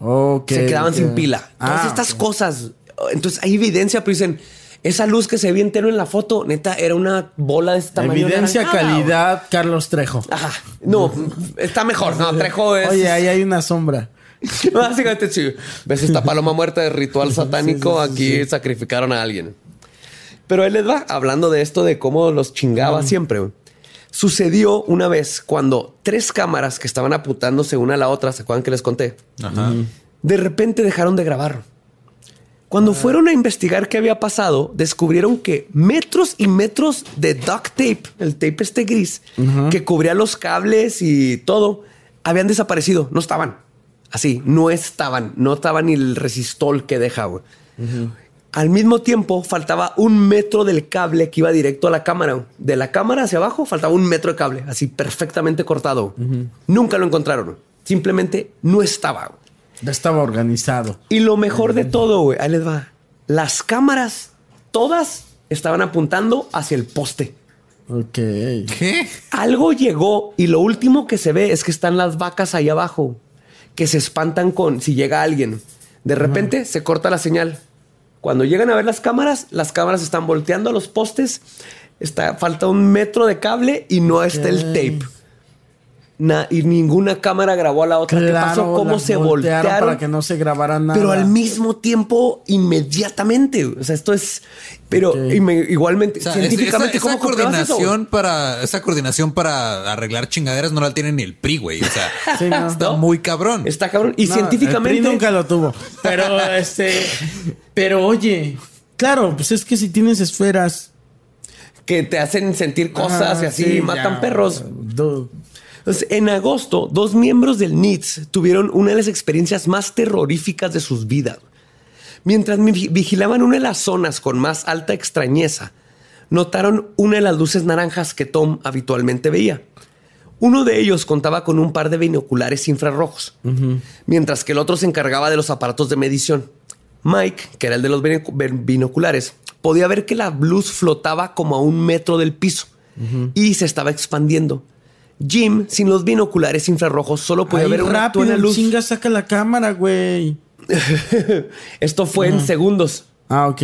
Ok, se quedaban sin pila. Todas Ah, estas ok. cosas. Entonces hay evidencia, pero dicen, esa luz que se ve entero en la foto, neta, era una bola de tamaño. Evidencia, calidad, Carlos Trejo. Ajá. No, está mejor. No, Trejo es. Oye, ahí hay una sombra. Básicamente, sí. ¿Ves esta paloma muerta de ritual satánico? sí, sí, Aquí sacrificaron a alguien. Pero él les va hablando de esto de cómo los chingaba siempre. güey. Sucedió una vez cuando tres cámaras que estaban apuntándose una a la otra, ¿se acuerdan que les conté? Ajá. De repente dejaron de grabar. Cuando fueron a investigar qué había pasado, descubrieron que metros y metros de duct tape, el tape este gris, que cubría los cables y todo, habían desaparecido. No estaban. Así, no estaban. No estaba ni el resistol que deja. güey. Al mismo tiempo, faltaba un metro del cable que iba directo a la cámara. De la cámara hacia abajo, faltaba un metro de cable, así perfectamente cortado. Nunca lo encontraron. Simplemente no estaba. Ya estaba organizado. Y lo mejor de todo, güey, ahí les va. Las cámaras, todas estaban apuntando hacia el poste. Ok. ¿Qué? Algo llegó y lo último que se ve es que están las vacas ahí abajo, que se espantan con si llega alguien. De repente se corta la señal. Cuando llegan a ver las cámaras, las cámaras están volteando a los postes. Está, falta un metro de cable y no está el tape. Na- y ninguna cámara grabó a la otra. ¿Qué pasó? ¿Cómo se voltearon? para que no se grabara nada. Pero al mismo tiempo, inmediatamente. O sea, esto es. Pero Ok. y me- igualmente, O sea, científicamente, esa, esa ¿cómo eso? coordinación para esa coordinación para arreglar chingaderas no la tiene ni el PRI, güey. O sea, Sí, no. está ¿No? muy cabrón. Está cabrón. Y No, científicamente. el PRI nunca lo tuvo. Pero este. Pero oye, claro, pues es que si tienes esferas. que te hacen sentir cosas ah, y así sí, matan ya, perros. dude. Entonces, en agosto, dos miembros del NITS tuvieron una de las experiencias más terroríficas de sus vidas. Mientras mi- vigilaban una de las zonas con más alta extrañeza, notaron una de las luces naranjas que Tom habitualmente veía. Uno de ellos contaba con un par de binoculares infrarrojos, mientras que el otro se encargaba de los aparatos de medición. Mike, que era el de los binoc- bin- binoculares, podía ver que la luz flotaba como a un metro del piso y se estaba expandiendo. Jim, sin los binoculares infrarrojos, solo podía Ahí ver una rápido, tuena luz. chinga, saca la cámara, güey. Esto fue en segundos. Ah, ok.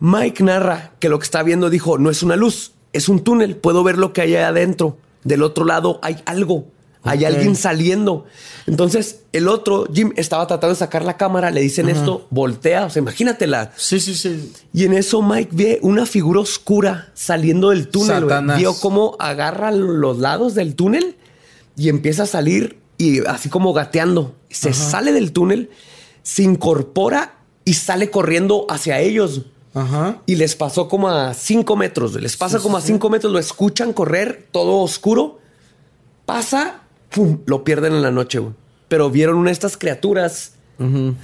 Mike narra que lo que está viendo dijo, no es una luz, es un túnel, puedo ver lo que hay adentro. Del otro lado hay algo, hay alguien saliendo. Entonces el otro, Jim, estaba tratando de sacar la cámara, le dicen esto, voltea, o sea, imagínatela. Sí, sí, sí. Y en eso Mike ve una figura oscura saliendo del túnel. Vio cómo agarra los lados del túnel y empieza a salir y así como gateando. Se sale del túnel, se incorpora y sale corriendo hacia ellos. Ajá. Y les pasó como a cinco metros. Les pasa como a cinco metros. Lo escuchan correr, todo oscuro. Pasa, pum, lo pierden en la noche. güey. Pero vieron una de estas criaturas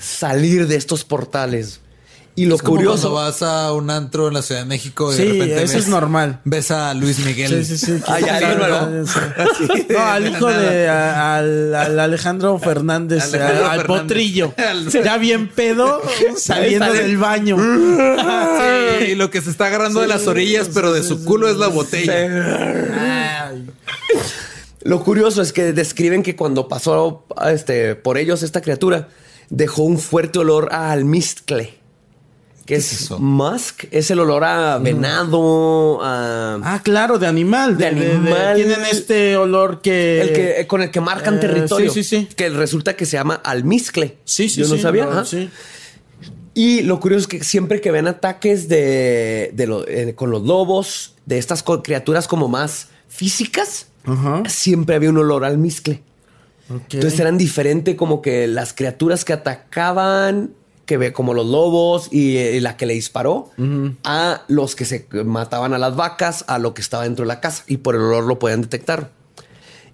salir de estos portales. Y lo Es como curioso. cuando vas a un antro en la Ciudad de México y Sí, de repente eso ves, es normal. Ves a Luis Miguel. Sí, sí, sí. ¿verdad? Sí. No, al hijo de a- al, al Alejandro Fernández, Alejandro al, al Fernández. potrillo. Ya bien pedo, saliendo Sale. del baño. Sí, y lo que se está agarrando de las orillas, pero de su culo es la botella. Ay. Lo curioso es que describen que cuando pasó este, por ellos esta criatura, dejó un fuerte olor a almizcle. Que es, es eso? musk, es el olor a venado, a Ah, claro, de animal. De animal. tienen este olor que. el que con el que marcan eh, territorio. sí, sí, sí. Que resulta que se llama almizcle. Sí, sí, Yo no sí, sabía. no, sí. Y lo curioso es que siempre que ven ataques de, de lo- eh, con los lobos, de estas criaturas como más físicas, Ajá. siempre había un olor a almizcle. Ok. Entonces eran diferente como que las criaturas que atacaban, que ve como los lobos y, la que le disparó, a los que se mataban a las vacas, a lo que estaba dentro de la casa y por el olor lo podían detectar.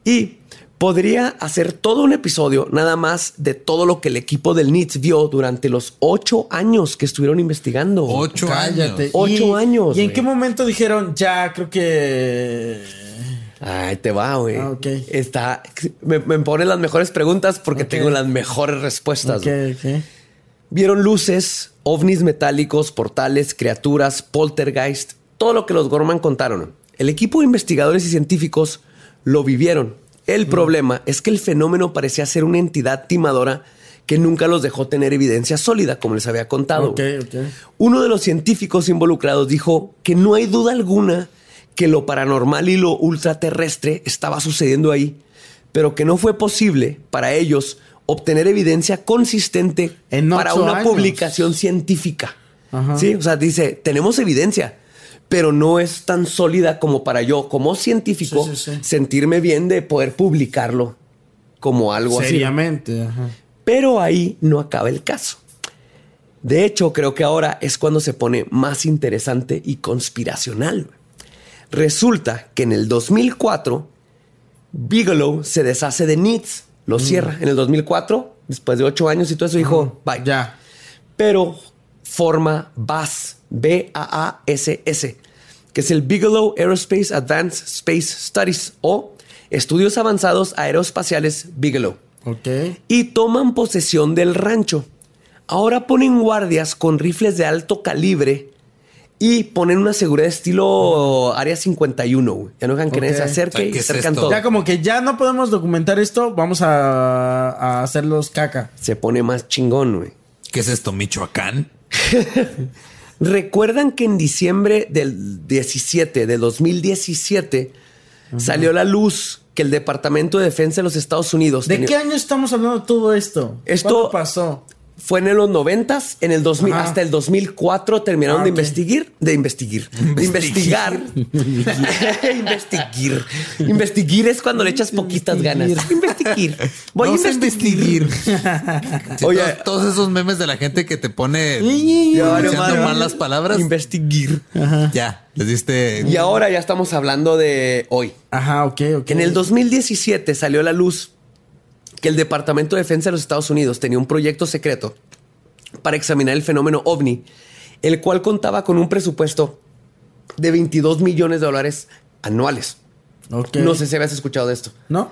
Y Podría hacer todo un episodio nada más de todo lo que el equipo del NITS vio durante los ocho años que estuvieron investigando. Ocho Cállate. años. Ocho años, ¿Y en güey. qué momento dijeron, ya, creo que... Ay, te va, güey. Ah, ok. Está. Me, me pone las mejores preguntas porque tengo las mejores respuestas. Ok, güey. ok. Vieron luces, ovnis metálicos, portales, criaturas, poltergeist, todo lo que los Gorman contaron. El equipo de investigadores y científicos lo vivieron. El problema es que el fenómeno parecía ser una entidad timadora que nunca los dejó tener evidencia sólida, como les había contado. Ok, ok. Uno de los científicos involucrados dijo que no hay duda alguna que lo paranormal y lo ultraterrestre estaba sucediendo ahí, pero que no fue posible para ellos obtener evidencia consistente En para una años. publicación científica. Ajá. Sí, o sea, dice, tenemos evidencia, pero no es tan sólida como para yo, como científico, Sí, sí, sí. sentirme bien de poder publicarlo como algo así. Seriamente. Pero ahí no acaba el caso. De hecho, creo que ahora es cuando se pone más interesante y conspiracional. Resulta que en el 2004, Bigelow se deshace de Needs, lo cierra. En el 2004, después de ocho años y todo eso, dijo, bye. Ya. Pero forma BASS, B-A-A-S-S, que es el Bigelow Aerospace Advanced Space Studies o Estudios Avanzados Aeroespaciales Bigelow Ok. y toman posesión del rancho. Ahora ponen guardias con rifles de alto calibre y ponen una seguridad estilo Área 51. güey. Ya no dejan que nadie se acerque O sea, y ¿qué es cercan esto? todo. Ya como que ya no podemos documentar esto, vamos a, a hacerlos caca. Se pone más chingón, güey. ¿Qué es esto, Michoacán? ¿Recuerdan que en diciembre del 17 de 2017 salió a la luz que el Departamento de Defensa de los Estados Unidos ¿De tenía- qué año estamos hablando de todo esto? Esto- ¿Cuándo pasó? Fue en los 90 en el 2000, Ajá. hasta el 2004 terminaron Ah, de ok. investigar, de investigar, de investigar, investigar. Investigar es cuando le echas poquitas ganas. Investigar. Voy Vamos a investigar. Sí, Oye. todos, todos esos memes de la gente que te pone Ya valió pronunciando madre. mal las palabras. Investigar. Ya, les diste. Y ahora ya estamos hablando de hoy. Ajá, ok, ok. En el 2017 salió a la luz que el Departamento de Defensa de los Estados Unidos tenía un proyecto secreto para examinar el fenómeno ovni, el cual contaba con un presupuesto de 22 millones de dólares anuales. No sé si habías escuchado de esto. ¿No?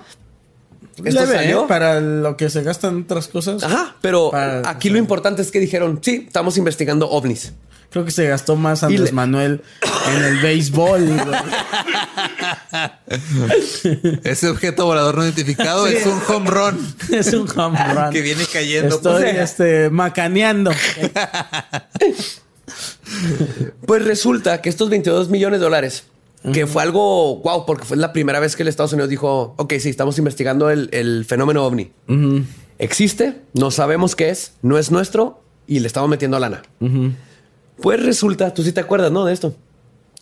¿Esto Leve, salió? ¿eh? Para lo que se gastan otras cosas. Ajá, pero Para- aquí lo importante es que dijeron, sí, estamos investigando ovnis. Creo que se gastó más Andrés le- Manuel en el béisbol. Ese objeto volador no identificado es un home run es un home run. que viene cayendo. Estoy pues, este, macaneando. Pues resulta que estos 22 millones de dólares, que fue algo wow, porque fue la primera vez que el Estados Unidos dijo, ok, sí, estamos investigando el, el fenómeno ovni. Existe, no sabemos qué es, no es nuestro y le estamos metiendo lana. Pues resulta, tú sí te acuerdas, ¿no? De esto.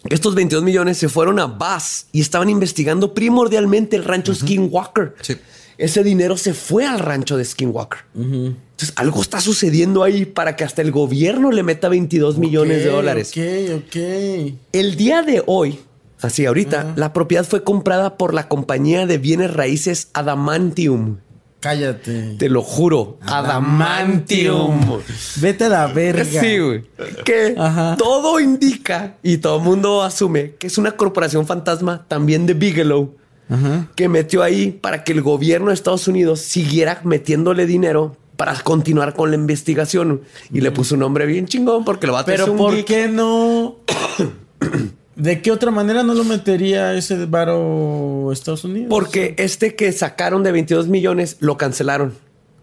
Estos 22 millones se fueron a Bass y estaban investigando primordialmente el rancho Skinwalker. Sí. Ese dinero se fue al rancho de Skinwalker. Entonces, algo está sucediendo ahí para que hasta el gobierno le meta 22 millones de dólares. Ok, ok. El día de hoy, así ahorita, la propiedad fue comprada por la compañía de bienes raíces Adamantium. Cállate. Te lo juro. Adamantium. Vete a la verga. Sí, güey. Que Ajá. todo indica y todo el mundo asume que es una corporación fantasma también de Bigelow Ajá. que metió ahí para que el gobierno de Estados Unidos siguiera metiéndole dinero para continuar con la investigación. Y le puso un nombre bien chingón porque lo va a tener Pero un ¿por qué no? ¿De qué otra manera no lo metería ese varo Estados Unidos? Porque este que sacaron de 22 millones lo cancelaron.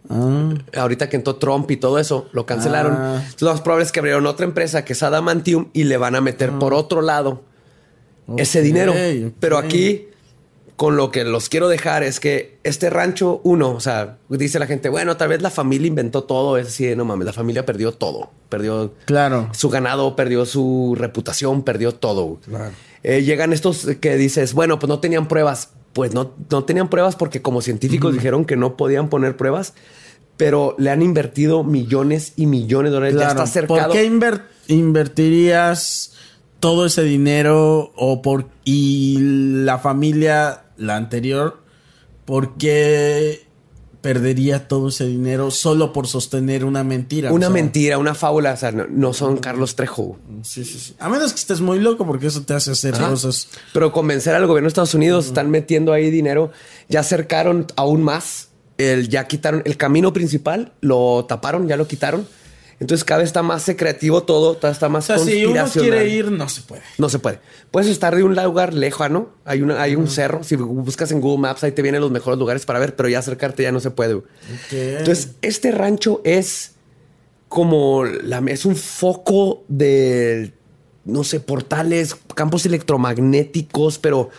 Ah, Ahorita que entró Trump y todo eso, lo cancelaron. Ah. Entonces, lo más probable es que abrieron otra empresa que es Adamantium y le van a meter por otro lado ese dinero. Pero aquí, con lo que los quiero dejar es que este rancho, uno, o sea, dice la gente, bueno, tal vez la familia inventó todo. Es así, no mames, la familia perdió todo. Perdió Claro. su ganado, perdió su reputación, perdió todo. Eh, llegan estos que dices, bueno, pues no tenían pruebas. Pues no, no tenían pruebas porque como científicos dijeron que no podían poner pruebas, pero le han invertido millones y millones de dólares. Ya Claro. está cercado. ¿Por qué inver- invertirías todo ese dinero o por y la familia, la anterior, ¿por qué perdería todo ese dinero solo por sostener una mentira? O Una sea, mentira, una fábula. O sea, no, no son Carlos Trejo. Sí, sí, sí. A menos que estés muy loco, porque eso te hace hacer Ajá. cosas. Pero convencer al gobierno de Estados Unidos, están metiendo ahí dinero. Ya acercaron aún más. El, ya quitaron el camino principal, lo taparon, ya lo quitaron. Entonces cada vez está más creativo todo, está O más sea, si uno quiere ir, no se puede. No se puede. Puedes estar de un lugar lejano. Hay, una, hay un cerro. Si buscas en Google Maps, ahí te vienen los mejores lugares para ver, pero ya acercarte ya no se puede. Entonces, este rancho es como la, es un foco de, no sé, portales, campos electromagnéticos, pero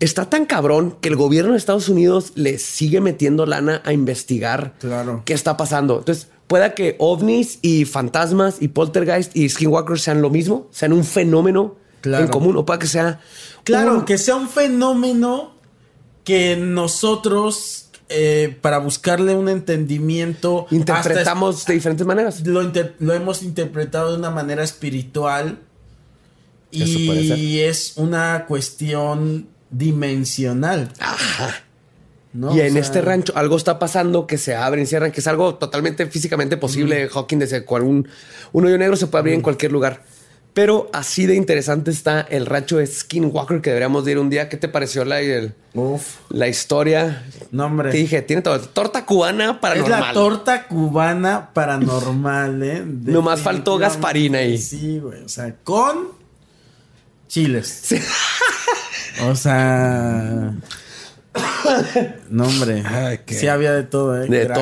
está tan cabrón que el gobierno de Estados Unidos le sigue metiendo lana a investigar Claro. qué está pasando. Entonces, pueda que ovnis y fantasmas y poltergeist y skinwalkers sean lo mismo, sean un fenómeno Claro. en común, o pueda que sea Claro, un- que sea un fenómeno que nosotros, eh, para buscarle un entendimiento, interpretamos de diferentes maneras. hasta lo, inter- lo hemos interpretado de una manera espiritual Eso puede ser. y es una cuestión dimensional. ¿no? Y en sea, este rancho algo está pasando que se abren, cierran, que es algo totalmente físicamente posible. Hawking desde cual un, un hoyo negro se puede abrir en cualquier lugar. Pero así de interesante está el rancho de Skinwalker que deberíamos de ir un día. ¿Qué te pareció la, el- Uf, la historia? no, hombre. Te dije, tiene todo. Torta cubana es paranormal. la torta cubana paranormal, ¿eh? Nomás faltó. Gasparín ahí. Sí, güey. O sea, con chiles. Sí. O sea. No, hombre. Ay, qué- Sí había de todo, ¿eh? De Gracias.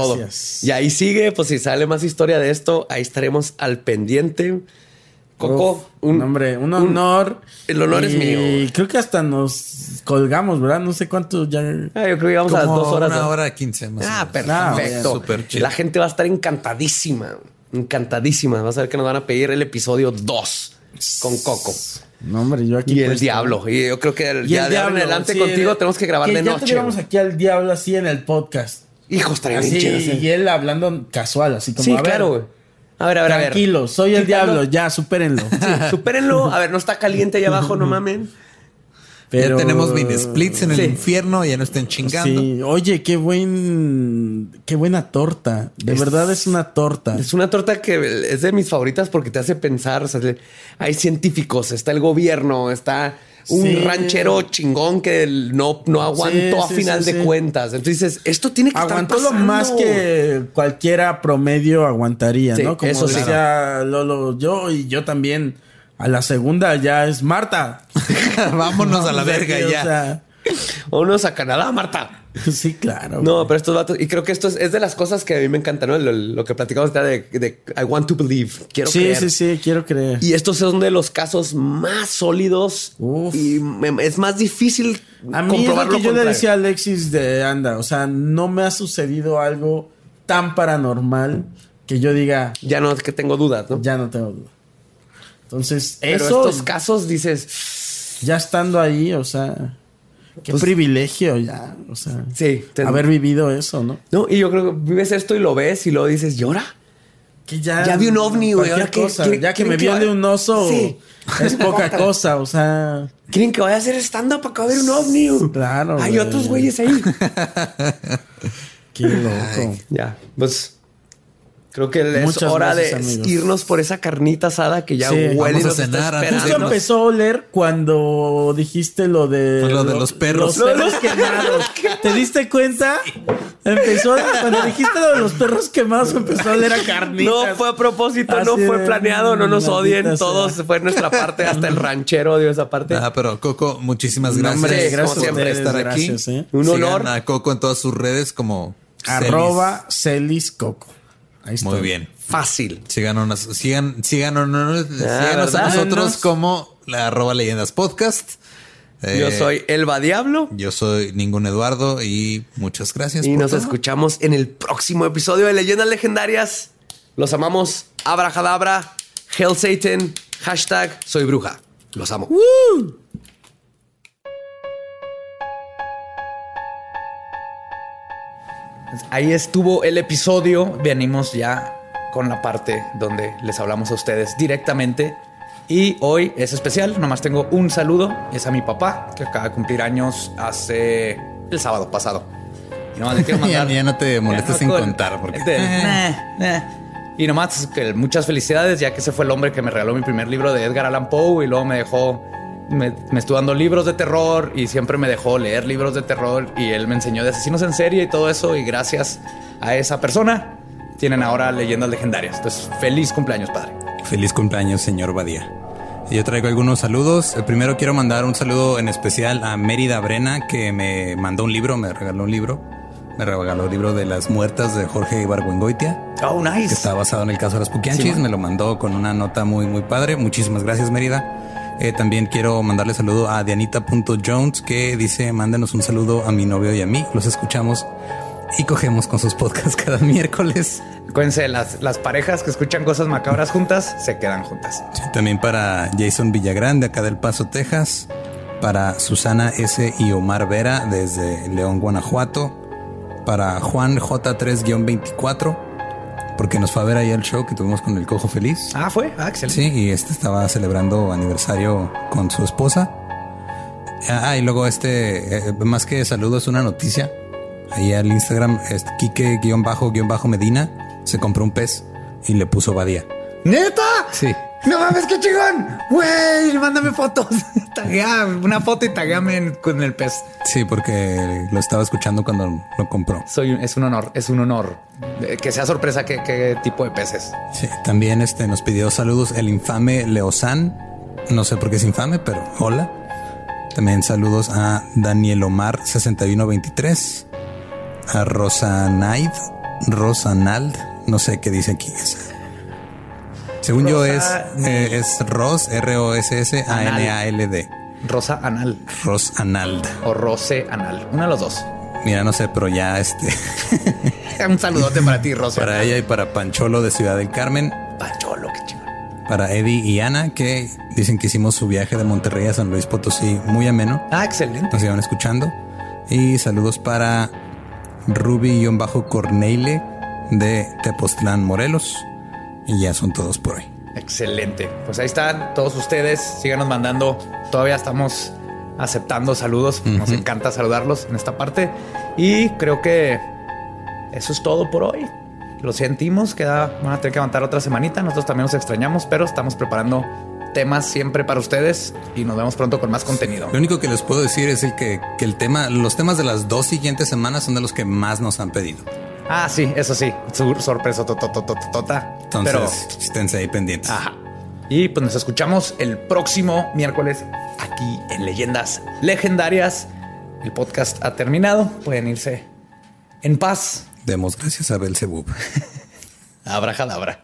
todo. Y ahí sigue, pues si sale más historia de esto, ahí estaremos al pendiente. Coco, Uf, no, hombre, un honor. el honor es mío. Y creo que hasta nos colgamos, ¿verdad? No sé cuánto ya. Ah, yo creo que íbamos a las dos horas. Una ¿no? hora quince más. Ah, o menos. Ah, perfecto. La gente va a estar encantadísima. Encantadísima. Vas a ver que nos van a pedir el episodio 2 con Coco. No, hombre, yo aquí. Y el diablo. Y yo creo que el, ya el de ahora en adelante sí, contigo el- tenemos que grabar de Ya noche. tuviéramos aquí al diablo así en el podcast. Hijo, estaría bien chido. y él hablando casual, así como. Sí, a ver, claro, güey. A ver, a ver, a ver. Tranquilo, soy el diablo, ya, supérenlo. Sí, supérenlo. A ver, no está caliente ahí abajo, no mamen. Pero Ya tenemos mini splits en el infierno, ya no estén chingando. Sí, oye, qué buen, qué buena torta. De Es- verdad es una torta. Es una torta que es de mis favoritas porque te hace pensar. O sea, hay científicos, está el gobierno, está un Sí. ranchero chingón que no, no aguantó Sí, a sí, final de cuentas. Entonces esto tiene que Aguantó estar lo más que cualquiera promedio aguantaría, ¿no? Como eso sí. decía Lolo, yo y yo también. A la segunda ya es Marta. Vámonos a la verga que, o ya. sea, Vámonos a Canadá, Marta. sí, claro. No, pero estos vatos, y creo que esto es, es de las cosas que a mí me encanta, ¿no? Lo, lo que platicamos de, de I want to believe. Quiero sí, creer. sí, sí, quiero creer. Y estos son de los casos más sólidos Uf. y me- es más difícil A mí es comprobar lo que yo le decía a Alexis de anda, o sea, no me ha sucedido algo tan paranormal que yo diga, Ya no es que tengo dudas, ¿no? ya no tengo duda. Entonces, Pero eso estos casos dices, ya estando ahí, o sea, qué Pues- privilegio ya, o sea, sí, haber vivido eso, ¿no? no, y yo creo que vives esto y lo ves y luego dices, llora. Que ya, Ya vi un ovni, güey, ahora cosa, quiere- ya que me que vaya- un oso Sí. es poca cosa, o sea, Quieren que vaya a hacer stand-up para ver un ovni. Claro, Hay otros güeyes ahí. qué loco. ya, pues creo que es Muchas hora gracias, de amigos. irnos por esa carnita asada que ya Sí. huele Vamos a cenar. Justo empezó a oler cuando dijiste lo de... Fue lo de los perros. Los perros quemados. ¿Te diste cuenta? Empezó, cuando dijiste lo de los perros quemados, empezó a oler a carnitas. No fue a propósito, no Así fue de, planeado, no nos odien. sea. Todos fue nuestra parte, hasta el ranchero dio esa parte. Ah, pero Coco, muchísimas No, gracias, hombre, gracias como siempre, ustedes, estar aquí. gracias, ¿eh? Un Sigan honor. a Coco en todas sus redes como Arroba Celis Coco. Ahí está. Muy bien. Fácil. Síganos, sigan, síganos, síganos a nosotros como la arroba leyendas podcast. Yo Eh, soy Elba Diablo Yo soy ningún Eduardo y muchas gracias. y por nos todo. escuchamos en el próximo episodio de Leyendas Legendarias. Los amamos. Abrahadabra, Hell Satan, hashtag soy bruja. Los amo. Ahí estuvo el episodio. Venimos ya con la parte donde les hablamos a ustedes directamente. Y hoy es especial, nomás tengo un saludo. Es a mi papá, que acaba de cumplir años hace el sábado pasado. nomás le quiero Ya, mandar. ya no te molestes en cool. contar porque Este. Y nomás que muchas felicidades, ya que ese fue el hombre que me regaló mi primer libro de Edgar Allan Poe y luego me dejó, me, me estuvo dando libros de terror y siempre me dejó leer libros de terror y él me enseñó de asesinos en serie y todo eso y gracias a esa persona tienen ahora leyendas legendarias. Entonces, feliz cumpleaños, padre. Feliz cumpleaños, señor Badía. Yo traigo algunos saludos. Eh, Primero quiero mandar un saludo en especial a Mérida Brena, que me mandó un libro, me regaló un libro. Me regaló el libro de las muertas de Jorge Ibargüengoitia, Oh, que nice. está basado en el caso de las Puquianchis. Sí, me lo mandó con una nota muy, muy padre. Muchísimas gracias, Mérida. Eh, también quiero mandarle saludo a Dianita.jones, que dice, mándenos un saludo a mi novio y a mí. Los escuchamos y cogemos con sus podcasts cada miércoles. Acuérdense, las, las parejas que escuchan cosas macabras juntas se quedan juntas. Sí, también para Jason Villagrán de acá del Paso, Texas. Para Susana S. y Omar Vera desde León, Guanajuato. Para Juan J3-24. Porque nos fue a ver ahí el show que tuvimos con el Cojo Feliz. Ah, fue. Ah, excelente. Sí, y este estaba celebrando aniversario con su esposa. Ah, y luego este, eh, más que saludo, es una noticia. Ahí al Instagram, es Kike-Medina se compró un pez y le puso Badía. ¿Neta? Sí. No mames, qué chingón. Güey, mándame fotos. Taguea una foto y tagueame con el pez. Sí, porque lo estaba escuchando cuando lo compró. Soy, es un honor, es un honor. Eh, Que sea sorpresa qué, qué tipo de peces. Sí, también este nos pidió saludos el infame Leosan. No sé por qué es infame, pero hola. También saludos a Daniel Omar 6123, a Rosanaid, Rosanald, no sé qué dice aquí. Es- Según yo es, eh, es Ros, R-O-S-S-A-N-A-L-D. Rosa anal Rosanald. o roce anal. Uno de los dos. Mira, no sé, pero ya este, Un saludote para ti, Rosa. para ella y para Pancholo de Ciudad del Carmen. Pancholo, qué chingón. para Eddie y Ana, que dicen que hicimos su viaje de Monterrey a San Luis Potosí muy ameno. Ah, excelente. Nos iban escuchando. Y saludos para Ruby-Corneile de Tepoztlán, Morelos. Y ya son todos por hoy. Excelente. Pues ahí están todos ustedes. Síganos mandando. Todavía estamos aceptando saludos. Nos encanta saludarlos en esta parte. Y creo que eso es todo por hoy. Lo sentimos. Queda, van a tener que aguantar otra semanita. Nosotros también nos extrañamos, pero estamos preparando temas siempre para ustedes y nos vemos pronto con más contenido. Lo único que les puedo decir es el que, que el tema, los temas de las dos siguientes semanas son de los que más nos han pedido. Ah, sí, eso sí. Sorpresa tototototota. Entonces, Pero esténse ahí pendientes. Ajá. Y pues nos escuchamos el próximo miércoles aquí en Leyendas Legendarias. El podcast ha terminado. Pueden irse en paz. Demos gracias a Belzebub. Abrajadabra.